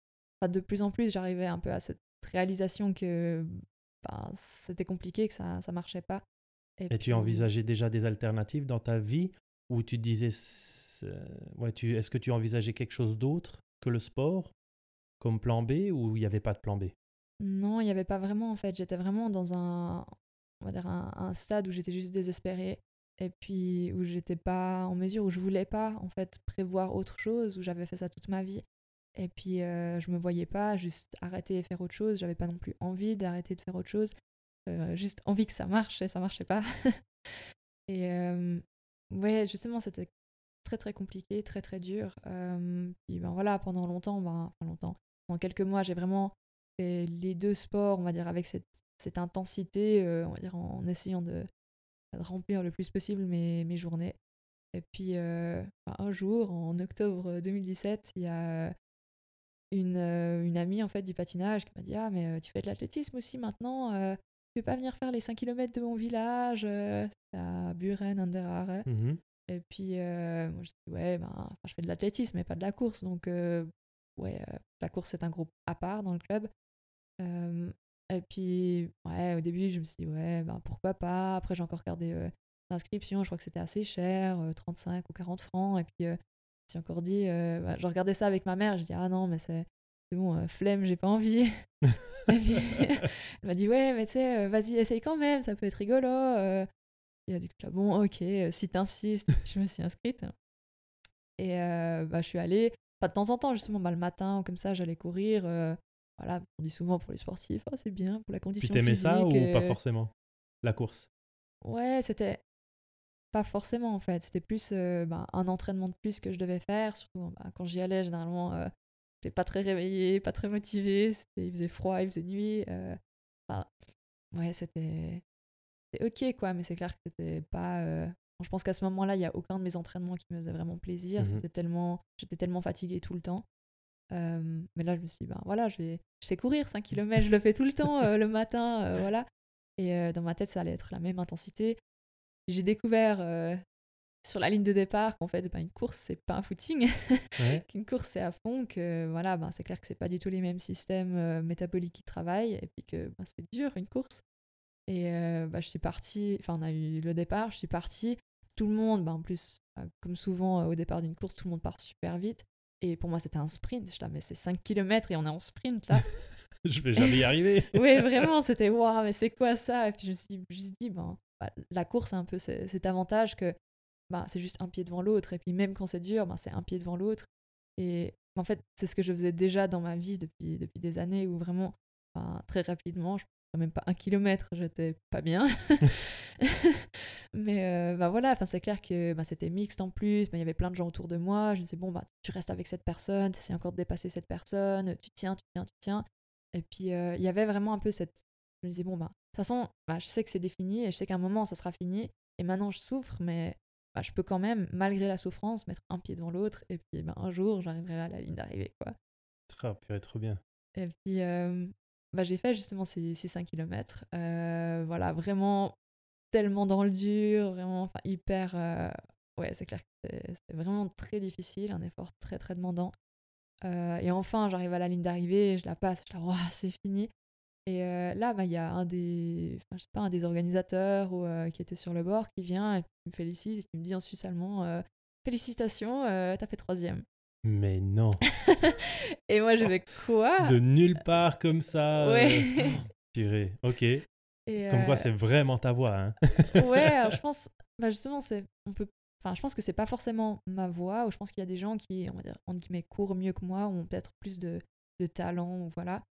de plus en plus, j'arrivais un peu à cette réalisation que ben, c'était compliqué, que ça ne marchait pas. Et, tu envisageais déjà des alternatives dans ta vie ou tu disais, ouais, tu, est-ce que tu envisageais quelque chose d'autre que le sport comme plan B ou il n'y avait pas de plan B? Non, il n'y avait pas vraiment en fait. J'étais vraiment dans un, on va dire un, stade où j'étais juste désespérée et puis où j'étais pas en mesure, où je voulais pas en fait prévoir autre chose, où j'avais fait ça toute ma vie. Et puis euh, je me voyais pas juste arrêter et faire autre chose. J'avais pas non plus envie d'arrêter de faire autre chose. Euh, juste envie que ça marche et ça marchait pas. et euh, ouais, justement, c'était très très compliqué, très très dur. Euh, puis ben voilà, pendant longtemps, ben, enfin longtemps, en quelques mois, j'ai vraiment fait les deux sports, on va dire, avec cette, intensité, euh, on va dire, en essayant de, remplir le plus possible mes, journées. Et puis, euh, un jour, en octobre 2017, il y a une, euh, une, amie en fait du patinage qui m'a dit Ah, mais tu fais de l'athlétisme aussi maintenant Tu veux pas venir faire les 5 km de mon village à Buren, Anderare mmh Et puis, moi, je dis Ouais, ben, je fais de l'athlétisme, mais pas de la course. Donc, ouais, euh, la course c'est un groupe à part dans le club. et puis, ouais, au début, je me suis dit, ouais, ben, pourquoi pas? Après, j'ai encore regardé euh, l'inscription, je crois que c'était assez cher, 35 euh, ou 40 francs. Et puis, j'ai encore dit, bah, je regardais ça avec ma mère, je dis, ah non, mais c'est bon, flemme, j'ai pas envie. puis, elle m'a dit, ouais, mais tu sais, vas-y, essaye quand même, ça peut être rigolo. Et a dit, bon, ok, si t'insistes, je me suis inscrite. Et bah, je suis allée de temps en temps, justement, bah, le matin, comme ça, j'allais courir. Euh, voilà, on dit souvent pour les sportifs, oh, c'est bien pour la condition Puis t'aimais ça ou pas forcément La course? Ouais, c'était pas forcément en fait. C'était plus euh, bah, un entraînement de plus que je devais faire. Surtout bah, quand j'y allais, généralement, euh, j'étais pas très réveillée, pas très motivée. Il faisait froid, il faisait nuit. ouais, c'était ok quoi, mais c'est clair que c'était pas je pense qu'à ce moment-là, il n'y a aucun de mes entraînements qui me faisait vraiment plaisir. Mmh tellement, j'étais tellement fatiguée tout le temps. mais là, je me suis dit, ben voilà, je, vais, je sais courir 5 km, je le fais tout le temps euh, le matin, euh, voilà. Et euh, dans ma tête, ça allait être la même intensité. J'ai découvert sur la ligne de départ qu'en fait, ben, une course, c'est pas un footing, qu'une course, c'est à fond, que voilà, ben, c'est clair que c'est pas du tout les mêmes systèmes métaboliques qui travaillent, et puis que ben, c'est dur une course. Et bah, je suis partie, enfin, on a eu le départ, je suis partie tout le monde, bah, en plus, bah, comme souvent euh, au départ d'une course, tout le monde part super vite. Et pour moi, c'était un sprint. Je mais c'est 5 km et on est en sprint là. je vais jamais y arriver. oui, vraiment, c'était waouh, mais c'est quoi ça? Et puis je me suis juste dit, ben, bah, la course a un peu cet avantage que bah, c'est juste un pied devant l'autre. Et puis même quand c'est dur, bah, c'est un pied devant l'autre. Et en fait, c'est ce que je faisais déjà dans ma vie depuis, depuis des années où vraiment, très rapidement, je même pas un kilomètre, j'étais pas bien. mais euh, bah voilà, c'est clair que bah, c'était mixte en plus, il y avait plein de gens autour de moi. Je me disais, bon, bah, tu restes avec cette personne, tu essaies encore de dépasser cette personne, tu tiens, tu tiens, tu tiens. Et puis euh, il y avait vraiment un peu cette. Je me disais, bon, bah, de toute façon, bah, je sais que c'est défini et je sais qu'à un moment ça sera fini. Et maintenant je souffre, mais bah, je peux quand même, malgré la souffrance, mettre un pied devant l'autre. Et puis bah, un jour, j'arriverai à la ligne d'arrivée. quoi. Très, purée, trop bien. Et puis, euh, bah, j'ai fait justement ces, ces 5 km. Euh, voilà, vraiment tellement dans le dur, vraiment enfin, hyper. Euh, ouais, c'est clair que c'était vraiment très difficile, un effort très très demandant. Et enfin, j'arrive à la ligne d'arrivée, je la passe, je la c'est fini. Et là, bah, il y a un des, je sais pas, un des organisateurs ou, qui était sur le bord qui vient et qui me félicite et qui me dit en suisse allemand Félicitations, t'as fait troisième. Mais non. et moi, je vais quoi? De nulle part comme ça. Ouais. euh, Purée, ok. Et, Comme quoi, euh, c'est vraiment ta voix. Hein. ouais, alors je pense, bah justement, c'est, on peut, enfin, je pense que c'est pas forcément ma voix, ou je pense qu'il y a des gens qui, on va dire, entre guillemets, courent mieux que moi, ou ont peut-être plus de, de talent, ou voilà.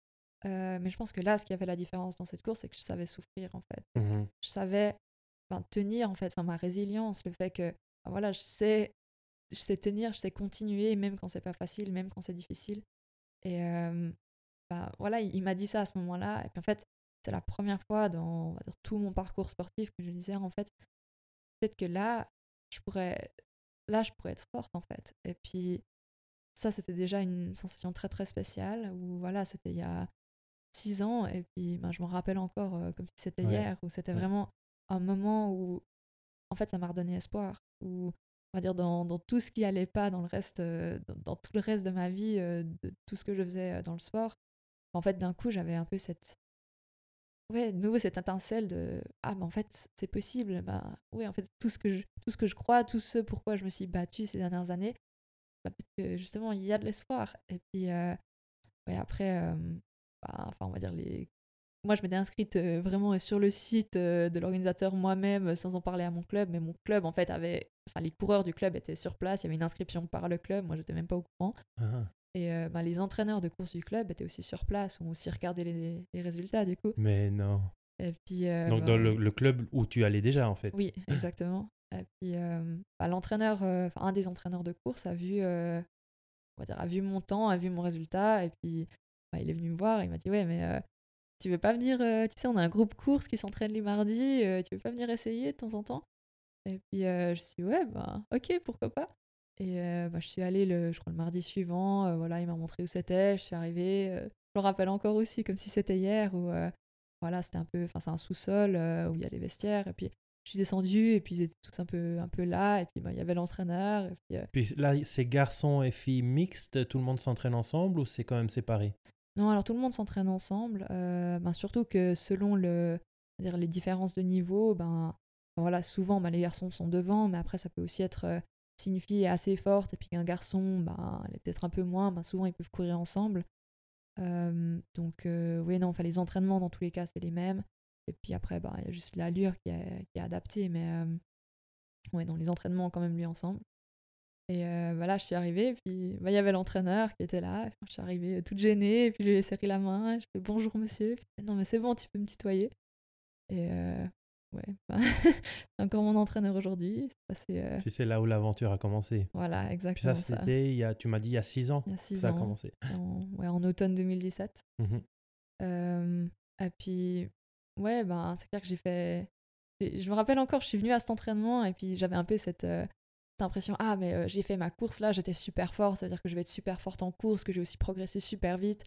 Euh, mais je pense que là, ce qui a fait la différence dans cette course, c'est que je savais souffrir, en fait. Mhm. Je savais ben, tenir, en fait, enfin, ma résilience, le fait que, ben, voilà, je sais, je sais tenir, je sais continuer, même quand c'est pas facile, même quand c'est difficile. Et euh, voilà, il, il m'a dit ça à ce moment-là. Et puis en fait, c'est la première fois dans dire, tout mon parcours sportif que je disais, en fait, peut-être que là, je pourrais, là, je pourrais être forte, en fait. Et puis, ça, c'était déjà une sensation très, très spéciale, où voilà, c'était il y a six ans, et puis ben, je m'en rappelle encore euh, comme si c'était Ouais. hier, où c'était Ouais. vraiment un moment où, en fait, ça m'a redonné espoir, où, on va dire, dans, dans tout ce qui allait pas, dans le reste, euh, dans, dans tout le reste de ma vie, euh, de tout ce que je faisais dans le sport, en fait, d'un coup, j'avais un peu cette, ouais, de nouveau cette étincelle de, ah, mais en fait, c'est possible, bah, ouais, en fait, tout ce que je, tout ce que je crois, tout ce pourquoi je me suis battue ces dernières années, bah, peut-être que justement, il y a de l'espoir. Et puis, ouais, après, bah, enfin, on va dire les. Moi, je m'étais inscrite euh, vraiment sur le site euh, de l'organisateur moi-même, euh, sans en parler à mon club. Mais mon club, en fait, avait. Enfin, les coureurs du club étaient sur place. Il y avait une inscription par le club. Moi, j'étais même pas au courant. Ah, Et euh, bah, les entraîneurs de course du club étaient aussi sur place, ont aussi regardé les, les résultats, du coup. mais non. Et puis. euh, Donc, bah, dans le, le club où tu allais déjà, en fait. oui, exactement. Et puis, euh, bah, l'entraîneur, euh, un des entraîneurs de course a vu, euh, on va dire, a vu mon temps, a vu mon résultat, et puis il est venu me voir, il m'a dit, ouais, mais euh, tu veux pas venir, euh, tu sais, on a un groupe course qui s'entraîne les mardis, euh, tu veux pas venir essayer de temps en temps? Et puis, je suis, ouais, bah, ok, pourquoi pas? Et bah, je suis allée, le, je crois, le mardi suivant, voilà, il m'a montré où c'était, je suis arrivée, je me rappelle encore aussi, comme si c'était hier, où, voilà, c'était un peu, enfin, c'est un sous-sol où il y a les vestiaires, et puis je suis descendue et puis ils étaient tous un peu, un peu là et puis bah, il y avait l'entraîneur puis Puis là, c'est garçons et filles mixtes, tout le monde s'entraîne ensemble ou c'est quand même séparé? Non alors tout le monde s'entraîne ensemble euh, ben, surtout que selon les différences de niveau ben voilà souvent ben, les garçons sont devant mais après ça peut aussi être euh, est assez forte et puis qu'un garçon ben est peut-être un peu moins ben, souvent ils peuvent courir ensemble. Donc euh, oui non enfin les entraînements dans tous les cas c'est les mêmes. Et puis après ben, il y a juste l'allure qui est, adaptée mais ouais dans les entraînements quand même lui ensemble et euh, voilà, je suis arrivée, et puis bah, il y avait l'entraîneur qui était là. Je suis arrivée toute gênée, et puis je lui ai serré la main. Je fais bonjour monsieur. Puis, non, mais c'est bon, tu peux me tutoyer. Et euh, ouais, bah, c'est encore mon entraîneur aujourd'hui. C'est euh, Puis c'est là où l'aventure a commencé. voilà, Puis exactement ça, ça. c'était, il y a, tu m'as dit, il y a six ans Il y a que six ça a commencé. en, ouais, en automne 2017. Mhm. Euh, et puis, ouais, ben, c'est clair que j'ai fait. Je me rappelle encore, je suis venue à cet entraînement et puis j'avais un peu cette, euh, cette impression ah, mais euh, j'ai fait ma course là, j'étais super forte, c'est-à-dire que je vais être super forte en course, que j'ai aussi progressé super vite.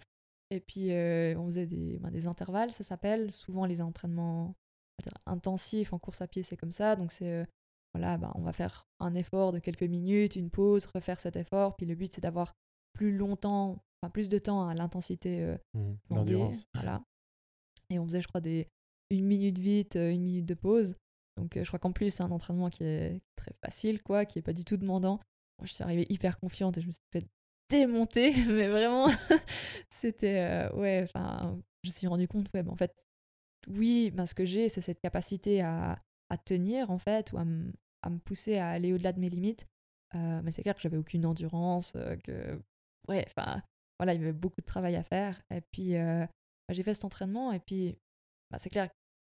Et puis, euh, on faisait des, ben, des intervalles, ça s'appelle. Souvent, les entraînements dire, intensifs en course à pied, c'est comme ça. Donc, c'est. euh, voilà, ben, on va faire un effort de quelques minutes, une pause, refaire cet effort. Puis le but, c'est d'avoir plus longtemps, enfin plus de temps à l'intensité D'endurance. Voilà. Et on faisait, je crois, des une minute vite, une minute de pause. Donc, euh, je crois qu'en plus, c'est un entraînement qui est très facile, quoi, qui est pas du tout demandant. Moi, je suis arrivée hyper confiante et je me suis fait démonter, mais vraiment, c'était. euh, ouais, enfin, je me suis rendu compte, ouais, ben, en fait, oui, ben, ce que j'ai, c'est cette capacité à, à tenir, en fait, ou à, à me pousser à aller au-delà de mes limites. Euh, mais c'est clair que j'avais aucune endurance, euh, que. Ouais, enfin, voilà, il y avait beaucoup de travail à faire. Et puis, bah, j'ai fait cet entraînement, et puis, bah, c'est clair que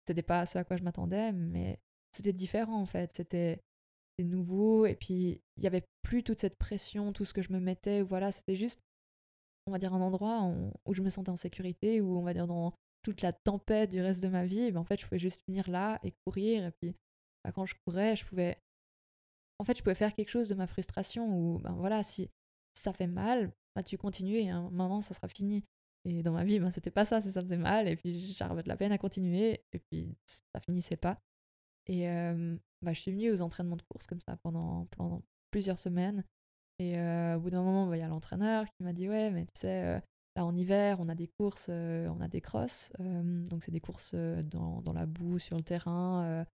c'était pas ce à quoi je m'attendais, mais c'était différent, en fait. C'était nouveau, et puis, il y avait plus toute cette pression, tout ce que je me mettais. Voilà, c'était juste, on va dire, un endroit où, je me sentais en sécurité, où, on va dire, dans toute la tempête du reste de ma vie, ben, en fait, je pouvais juste venir là et courir. Et puis, bah, quand je courais, je pouvais. En fait, je pouvais faire quelque chose de ma frustration où, ben voilà, si, ça fait mal, bah, tu continues et un moment, ça sera fini. Et dans ma vie, ben, c'était pas ça, ça, ça faisait mal. Et puis, j'arrivais de la peine à continuer. Et puis, ça finissait pas. Et euh, bah, je suis venue aux entraînements de course comme ça pendant, pendant plusieurs semaines. Et euh, au bout d'un moment, bah, il y a l'entraîneur qui m'a dit Ouais, mais tu sais, là en hiver, on a des courses, on a des crosses. donc, c'est des courses dans, dans la boue, sur le terrain.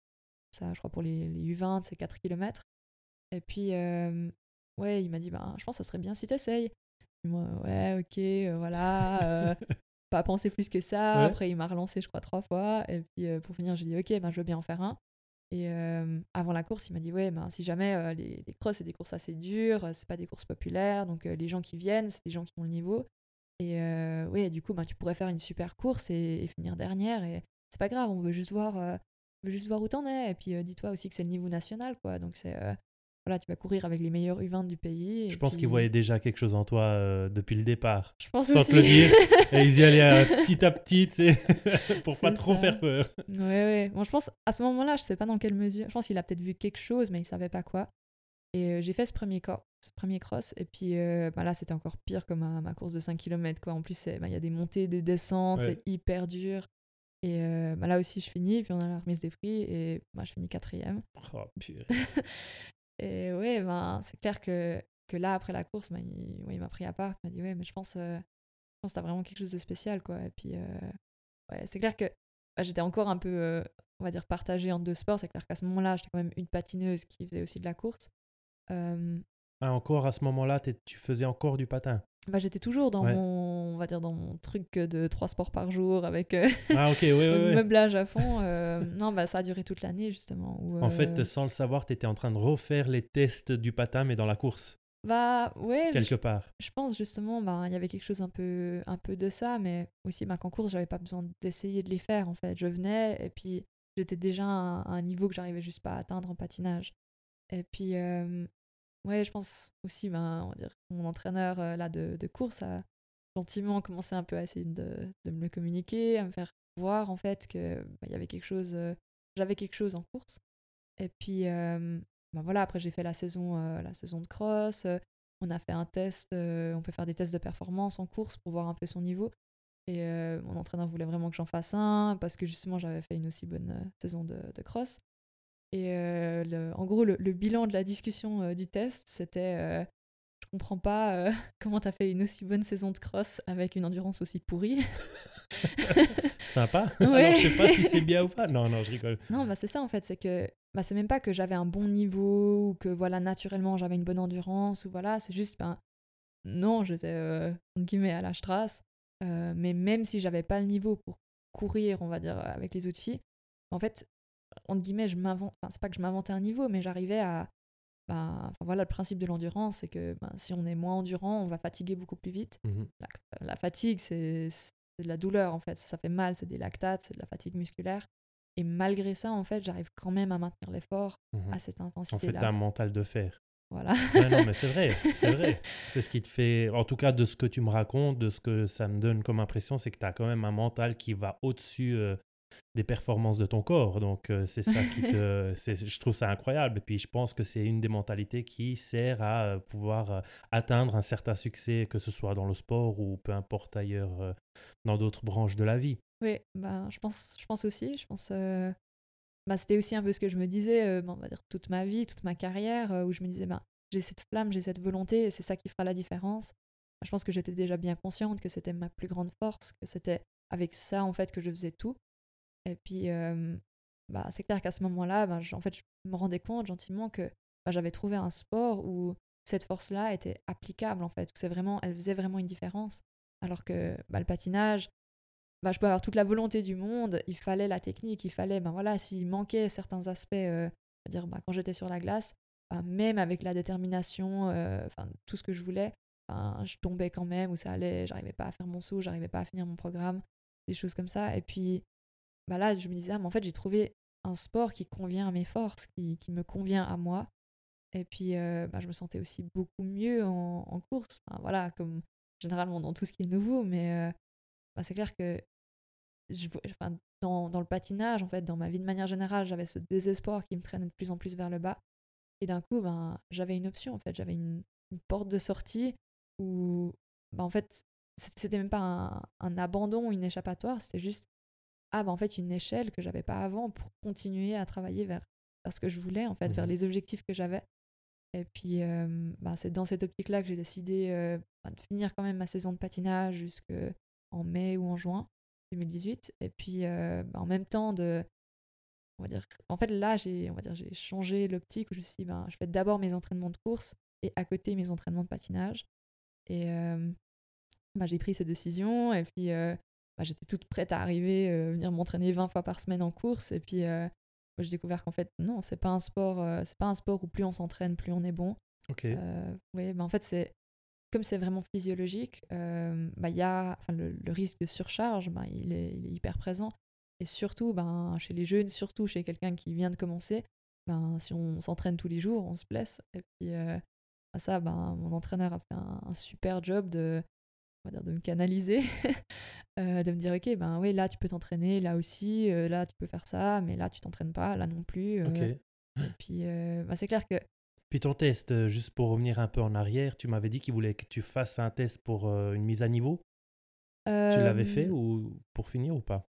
ça, je crois, pour les, les U20, c'est 4 km. Et puis, ouais, il m'a dit, bah, je pense que ça serait bien si t'essayes. Moi, ouais, ok, voilà. pas penser plus que ça. Après, il m'a relancé, je crois, trois fois. Et puis, pour finir, j'ai dit, ok, ben, je veux bien en faire un. Et avant la course, il m'a dit ouais, ben, si jamais les, les crosses, c'est des courses assez dures, c'est pas des courses populaires, donc les gens qui viennent, c'est des gens qui ont le niveau. Et ouais, du coup, ben, tu pourrais faire une super course et, finir dernière. Et c'est pas grave, on veut juste voir, veut juste voir où t'en es. Et puis dis-toi aussi que c'est le niveau national, quoi. Donc c'est voilà, tu vas courir avec les meilleurs U20 du pays. Je pense qu'il voyait déjà quelque chose en toi euh, depuis le départ. Je pense sans aussi. te le dire. et ils y allaient petit à petit, pour pas trop faire peur. Ouais, ouais. Bon, je pense, à ce moment-là, je sais pas dans quelle mesure. Je pense qu'il a peut-être vu quelque chose, mais il savait pas quoi. Et euh, j'ai fait ce premier, ce premier cross. Et puis euh, bah là, c'était encore pire que ma, ma, course de 5 km. Quoi. En plus, bah, il y a des montées, des descentes, c'est hyper dur. Et bah, là aussi, je finis, puis on a la remise des prix, et bah, je finis quatrième. Oh, purée. Et ouais, ben, c'est clair que, là, après la course, ben, il m'a pris à part. Il m'a dit, ouais, mais je pense, euh, je pense que t'as vraiment quelque chose de spécial, quoi. Et puis, euh, ouais, c'est clair que bah, j'étais encore un peu, euh, on va dire, partagée en deux sports. C'est clair qu'à ce moment-là, j'étais quand même une patineuse qui faisait aussi de la course. Ah, encore à ce moment-là, tu faisais encore du patin. Bah, j'étais toujours dans mon on va dire dans mon truc de trois sports par jour avec euh, ah, meublage à fond euh, non bah ça a duré toute l'année justement en fait euh, sans le savoir tu étais en train de refaire les tests du patin mais dans la course. Bah ouais quelque part. je pense justement bah il y avait quelque chose un peu un peu de ça mais aussi bah, qu'en course j'avais pas besoin d'essayer de les faire en fait. Je venais et puis j'étais déjà à un niveau que j'arrivais juste pas à atteindre en patinage. Et puis Ouais, je pense aussi, ben, on va dire, mon entraîneur euh, là de, de, course a gentiment commencé un peu à essayer de, de, me le communiquer, à me faire voir en fait que ben, il y avait quelque chose, euh, j'avais quelque chose en course. Et puis, ben voilà, après j'ai fait la saison, euh, la saison de cross. on a fait un test, on peut faire des tests de performance en course pour voir un peu son niveau. Et mon entraîneur voulait vraiment que j'en fasse un parce que justement j'avais fait une aussi bonne saison de, de cross. Et euh, le, en gros, le, bilan de la discussion euh, du test, c'était euh, Je comprends pas comment tu as fait une aussi bonne saison de cross avec une endurance aussi pourrie. Sympa. Alors, je sais pas si c'est bien ou pas. Non, non, je rigole. Non, bah, c'est ça en fait. C'est que bah, c'est même pas que j'avais un bon niveau ou que voilà, naturellement j'avais une bonne endurance ou voilà. C'est juste, ben, non, j'étais entre guillemets à la strasse. mais même si j'avais pas le niveau pour courir, on va dire, avec les autres filles, en fait, on guillemets, je m'invente, enfin, c'est pas que je m'inventais un niveau, mais j'arrivais à. Ben, enfin, voilà, le principe de l'endurance, c'est que ben, si on est moins endurant, on va fatiguer beaucoup plus vite. Mmh la, fatigue, c'est de la douleur en fait, ça fait mal, c'est des lactates, c'est de la fatigue musculaire. Et malgré ça, en fait, j'arrive quand même à maintenir l'effort mmh à cette intensité-là. En fait, t'as un mental de fer. Voilà. non, mais c'est vrai, c'est vrai. C'est ce qui te fait, en tout cas de ce que tu me racontes, de ce que ça me donne comme impression, c'est que tu as quand même un mental qui va au-dessus euh, des performances de ton corps. Donc, euh, c'est ça qui te. je trouve ça incroyable. Et puis, je pense que c'est une des mentalités qui sert à euh, pouvoir euh, atteindre un certain succès, que ce soit dans le sport ou peu importe ailleurs dans d'autres branches de la vie. Oui, bah, je, pense, je pense aussi. Je pense. Bah, C'était aussi un peu ce que je me disais, on va dire toute ma vie, toute ma carrière, où je me disais, bah, j'ai cette flamme, j'ai cette volonté, et c'est ça qui fera la différence. Je pense que j'étais déjà bien consciente que c'était ma plus grande force, que c'était avec ça en fait que je faisais tout. Et puis, bah, c'est clair qu'à ce moment-là, bah, en fait, je me rendais compte gentiment que bah, j'avais trouvé un sport où cette force-là était applicable, en fait, où vraiment, elle faisait vraiment une différence. Alors que bah, le patinage, bah, je peux avoir toute la volonté du monde, il fallait la technique, il fallait, ben voilà, s'il manquait certains aspects, euh, dire bah, quand j'étais sur la glace, bah, même avec la détermination, tout ce que je voulais, je tombais quand même, ou ça allait, j'arrivais pas à faire mon saut, j'arrivais pas à finir mon programme, des choses comme ça. Et puis, bah là, je me disais, ah, mais en fait, j'ai trouvé un sport qui convient à mes forces, qui, qui me convient à moi. Et puis, euh, bah, je me sentais aussi beaucoup mieux en, course. voilà, comme généralement dans tout ce qui est nouveau, mais euh, bah, c'est clair que je, enfin, dans, dans, le patinage, en fait, dans ma vie de manière générale, j'avais ce désespoir qui me traînait de plus en plus vers le bas. Et d'un coup, ben, j'avais une option, en fait, j'avais une, une, porte de sortie où, ben, en fait, c'était même pas un, un abandon, une échappatoire, c'était juste ah bah en fait une échelle que j'avais pas avant pour continuer à travailler vers, vers ce que je voulais en fait vers mmh les objectifs que j'avais. Et puis bah, c'est dans cette optique là que j'ai décidé bah, de finir quand même ma saison de patinage jusqu'en mai ou en juin 2018 et puis bah, en même temps de on va dire en fait là j'ai on va dire j'ai changé l'optique où je me suis dit, ben, je fais d'abord mes entraînements de course et à côté mes entraînements de patinage. Et j'ai pris cette décision et puis bah, j'étais toute prête à arriver, venir m'entraîner 20 fois par semaine en course. Et puis j'ai découvert qu'en fait, non, c'est pas un sport, c'est pas un sport où plus on s'entraîne, plus on est bon. Ok. oui, bah, en fait, c'est comme c'est vraiment physiologique, bah, y a, le, le, risque de surcharge, bah, il, est, il, est, hyper présent. Et surtout, ben, chez les jeunes, surtout chez quelqu'un qui vient de commencer, ben, si on s'entraîne tous les jours, on se blesse. Et puis, à ça, ben, mon entraîneur a fait un, super job de, on va dire, de me canaliser, de me dire, ok, ben oui, là, tu peux t'entraîner, là aussi, là, tu peux faire ça, mais là, tu t'entraînes pas, là non plus. Et puis, ben, c'est clair que puis ton test, euh, juste pour revenir un peu en arrière, tu m'avais dit qu'il voulait que tu fasses un test pour euh, une mise à niveau. Tu l'avais fait ou pour finir ou pas?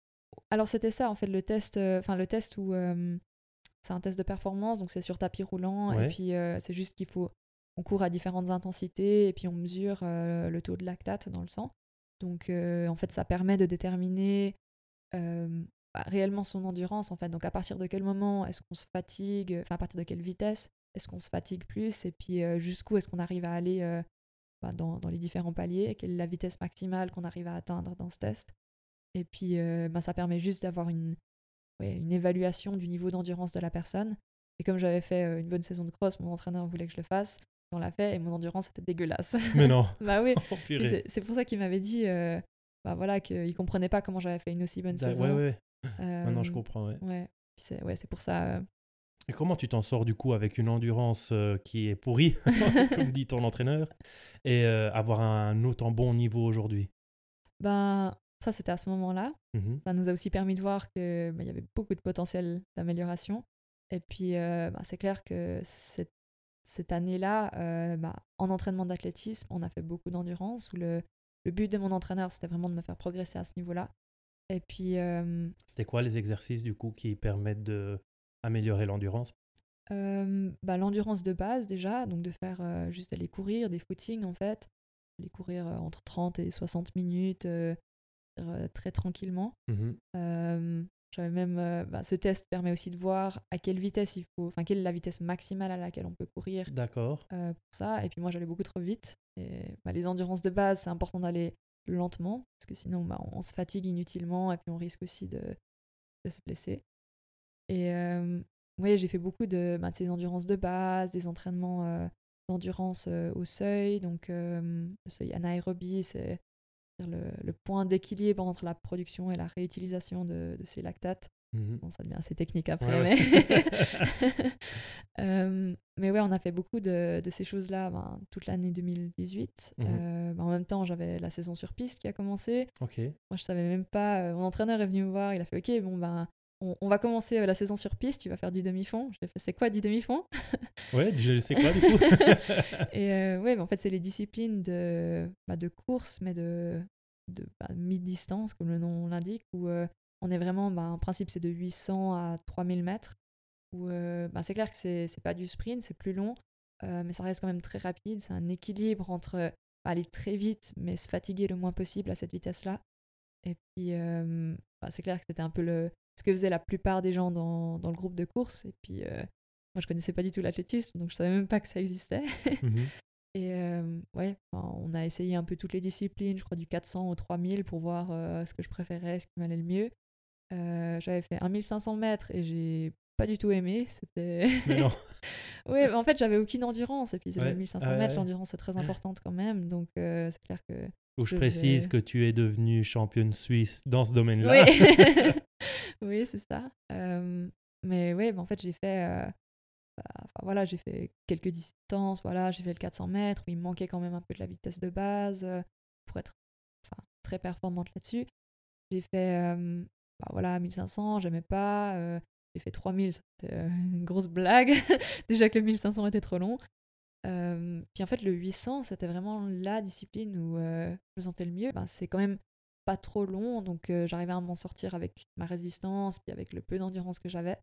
Alors c'était ça en fait le test, euh, enfin le test où c'est un test de performance, donc c'est sur tapis roulant et puis c'est juste qu'il faut on court à différentes intensités et puis on mesure le taux de lactate dans le sang. Donc en fait ça permet de déterminer bah, réellement son endurance en fait. Donc à partir de quel moment est-ce qu'on se fatigue, enfin à partir de quelle vitesse est-ce qu'on se fatigue plus et puis euh, jusqu'où est-ce qu'on arrive à aller euh, bah, dans, les différents paliers, quelle est la vitesse maximale qu'on arrive à atteindre dans ce test. Et puis euh, bah, ça permet juste d'avoir une, une évaluation du niveau d'endurance de la personne. Et comme j'avais fait une bonne saison de cross, mon entraîneur voulait que je le fasse. On l'a fait et mon endurance était dégueulasse. Mais non. bah oui. Oh, c'est pour ça qu'il m'avait dit bah voilà, qu'il comprenait pas comment j'avais fait une aussi bonne saison. Ouais, ouais. Maintenant je comprends, ouais. Ouais, c'est pour ça. Et comment tu t'en sors du coup avec une endurance euh, qui est pourrie, comme dit ton entraîneur, et euh, avoir un autant bon niveau aujourd'hui? Ben, ça c'était à ce moment-là. Mmh ça nous a aussi permis de voir qu'il ben, y avait beaucoup de potentiel d'amélioration. Et puis, euh, ben, c'est clair que cette, cette année-là, ben, en entraînement d'athlétisme, on a fait beaucoup d'endurance. Où le, le but de mon entraîneur, c'était vraiment de me faire progresser à ce niveau-là. Et puis. C'était quoi les exercices du coup qui permettent de améliorer l'endurance? Bah, L'endurance de base déjà, donc de faire juste aller courir, des footings en fait, aller courir entre 30 et 60 minutes très tranquillement. Mmh j'avais même, bah, ce test permet aussi de voir à quelle vitesse il faut, enfin quelle est la vitesse maximale à laquelle on peut courir. D'accord. pour ça, et puis moi j'allais beaucoup trop vite. Et bah, les endurances de base, c'est important d'aller lentement parce que sinon bah, on se fatigue inutilement et puis on risque aussi de, de se blesser. Et oui, j'ai fait beaucoup de, bah, de ces endurances de base, des entraînements d'endurance au seuil. Donc, le seuil anaérobie, c'est le, le, point d'équilibre entre la production et la réutilisation de, de ces lactates. Mmh bon, ça devient assez technique après. Mais... mais ouais, on a fait beaucoup de, de ces choses-là ben, toute l'année 2018. Mmh ben, en même temps, j'avais la saison sur piste qui a commencé. Ok. Moi, je savais même pas. mon entraîneur est venu me voir. Il a fait Ok, bon, ben on, va commencer euh, la saison sur piste, tu vas faire du demi-fond. J'ai fait, c'est quoi du demi-fond? Ouais, je sais quoi du coup? Et euh, ouais, en fait, c'est les disciplines de, bah, de course, mais de, de bah, mi-distance, comme le nom l'indique, où on est vraiment, bah, en principe, c'est de 800 à 3000 mètres. Où bah, c'est clair que c'est, pas du sprint, c'est plus long, mais ça reste quand même très rapide. C'est un équilibre entre aller très vite, mais se fatiguer le moins possible à cette vitesse-là. Et puis, c'est clair que c'était un peu le, ce que faisaient la plupart des gens dans, dans le groupe de course. Et puis, moi, je connaissais pas du tout l'athlétisme, donc je savais même pas que ça existait. Mhm. Et euh, ouais, on a essayé un peu toutes les disciplines, je crois du 400 au 3000 pour voir euh, ce que je préférais, ce qui m'allait le mieux. j'avais fait 1500 mètres et j'ai pas du tout aimé. C'était. Mais non. oui, en fait, j'avais aucune endurance. Et puis, c'est 1500 mètres, l'endurance est très importante quand même. Donc, c'est clair que. Où je, précise que tu es devenue championne suisse dans ce domaine-là. Oui. oui, c'est ça. mais oui, en fait, j'ai fait, bah, voilà, j'ai fait quelques distances. Voilà, j'ai fait le 400 mètres où il me manquait quand même un peu de la vitesse de base pour être très performante là-dessus. J'ai fait bah, voilà, 1500, j'aimais pas. j'ai fait 3000, c'était une grosse blague. Déjà que le 1500 était trop long. puis en fait, le 800, c'était vraiment la discipline où je me sentais le mieux. C'est quand même pas trop long, donc euh, j'arrivais à m'en sortir avec ma résistance, puis avec le peu d'endurance que j'avais.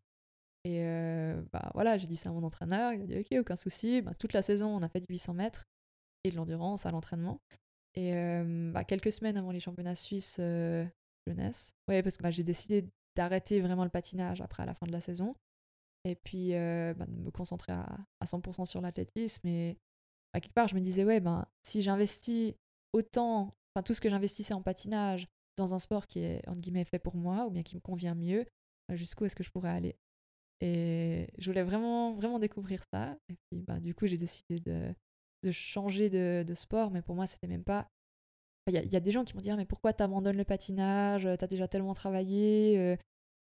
Et euh, bah voilà, j'ai dit ça à mon entraîneur, il a dit ok, aucun souci. Bah, toute la saison, on a fait du 800 mètres et de l'endurance à l'entraînement. Et euh, bah, quelques semaines avant les championnats suisses jeunesse, ouais, parce que bah, j'ai décidé d'arrêter vraiment le patinage après à la fin de la saison. Et puis bah, de me concentrer à, à 100% sur l'athlétisme et à quelque part, je me disais, ouais, ben, si j'investis autant, enfin, tout ce que j'investissais en patinage dans un sport qui est, entre guillemets, fait pour moi, ou bien qui me convient mieux, euh, jusqu'où est-ce que je pourrais aller? Et je voulais vraiment, vraiment découvrir ça. Et puis, ben, du coup, j'ai décidé de, de changer de, sport, mais pour moi, c'était même pas. Il y, a des gens qui m'ont dit, ah, mais pourquoi tu abandonnes le patinage? Tu as déjà tellement travaillé, euh,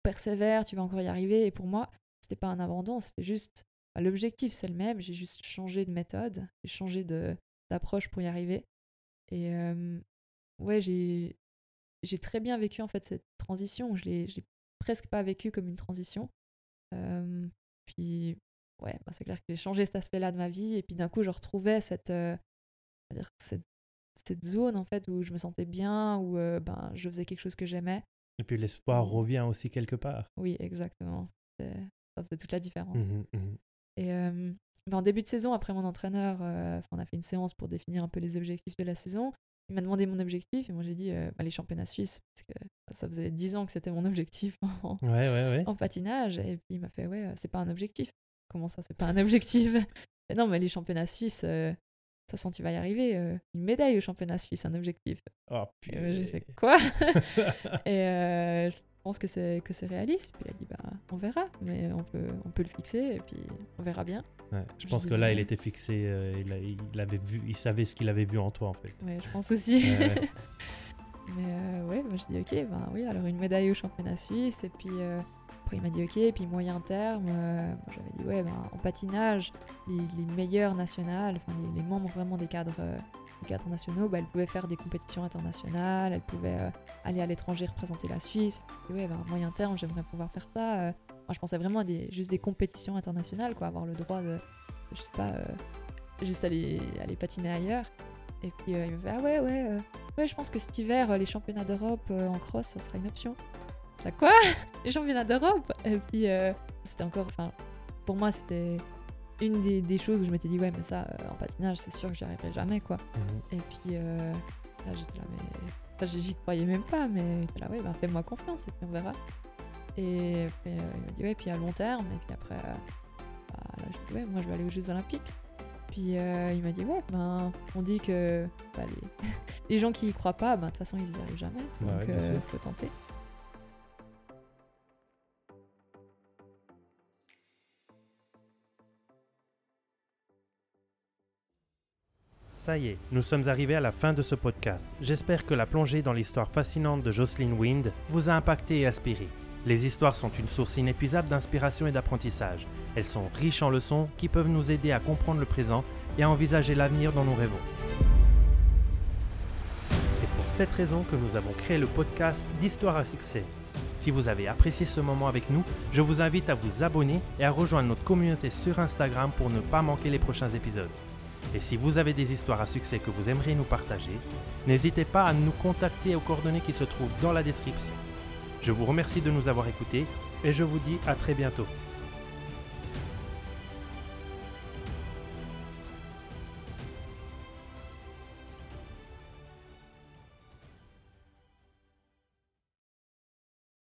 persévère, tu vas encore y arriver. Et pour moi, c'était pas un abandon, c'était juste L'objectif, c'est le même, j'ai juste changé de méthode, j'ai changé d'approche pour y arriver. Et euh, ouais, j'ai très bien vécu en fait cette transition. Je l'ai presque pas vécu comme une transition. Euh, puis ouais, bah, c'est clair que j'ai changé cet aspect-là de ma vie. Et puis d'un coup, je retrouvais cette, euh, dire, cette, cette, zone en fait où je me sentais bien, où ben, je faisais quelque chose que j'aimais. Et puis l'espoir revient aussi quelque part. Oui, exactement. Ça faisait toute la différence. Mmh mmh et en début de saison, après mon entraîneur, on a fait une séance pour définir un peu les objectifs de la saison. Il m'a demandé mon objectif et moi j'ai dit bah, les championnats suisses parce que ça faisait 10 ans que c'était mon objectif en, en, patinage. Et puis il m'a fait ouais, c'est pas un objectif. Comment ça, c'est pas un objectif? Non, mais les championnats suisses, de toute façon tu vas y arriver. une médaille aux championnats suisses, un objectif. Oh, j'ai fait quoi? Et pense que c'est que c'est réaliste. Puis il a dit bah on verra, mais on peut on peut le fixer et puis on verra bien. je pense que là il était fixé, euh, il, avait vu, il savait ce qu'il avait vu en toi en fait. Ouais, je pense aussi. mais euh, ouais, moi je dis ok, ben oui, alors une médaille au championnat suisse et puis euh, après il m'a dit ok, et puis moyen terme, j'avais dit ouais, ben, en patinage, les, les meilleurs nationales, enfin les, les, membres vraiment des cadres cadres nationaux, bah, elle pouvait faire des compétitions internationales, elle pouvait euh, aller à l'étranger représenter la Suisse. Et ouais, bah, à moyen terme, j'aimerais pouvoir faire ça. Euh. moi, je pensais vraiment à juste des compétitions internationales, quoi, avoir le droit de, je sais pas, euh, juste aller, aller patiner ailleurs. Et puis il me fait Ah ouais, ouais, ouais, je pense que cet hiver, les championnats d'Europe en cross, ça sera une option. J'ai quoi? Les championnats d'Europe? Et puis c'était encore, enfin, pour moi, c'était une des, choses où je m'étais dit, ouais, mais ça, euh, en patinage, c'est sûr que j'y arriverai jamais, quoi. Mhm. Et puis euh, là, j'étais là, mais. Enfin, j'y croyais même pas, mais là, ouais, bah, fais-moi confiance et puis on verra. Et euh, il m'a dit, ouais, puis à long terme, et puis après, bah, là, je dit, ouais, moi, je vais aller aux Jeux Olympiques. Puis il m'a dit, ouais, ben, on dit que bah, les... les, gens qui y croient pas, ben, de toute façon, ils y arrivent jamais. Donc, il faut tenter. Ça y est, nous sommes arrivés à la fin de ce podcast. J'espère que la plongée dans l'histoire fascinante de Jocelyn Wind vous a impacté et inspiré. Les histoires sont une source inépuisable d'inspiration et d'apprentissage. Elles sont riches en leçons qui peuvent nous aider à comprendre le présent et à envisager l'avenir dont nous rêvons. C'est pour cette raison que nous avons créé le podcast d'Histoire à succès. Si vous avez apprécié ce moment avec nous, je vous invite à vous abonner et à rejoindre notre communauté sur Instagram pour ne pas manquer les prochains épisodes. Et si vous avez des histoires à succès que vous aimeriez nous partager, n'hésitez pas à nous contacter aux coordonnées qui se trouvent dans la description. Je vous remercie de nous avoir écoutés et je vous dis à très bientôt.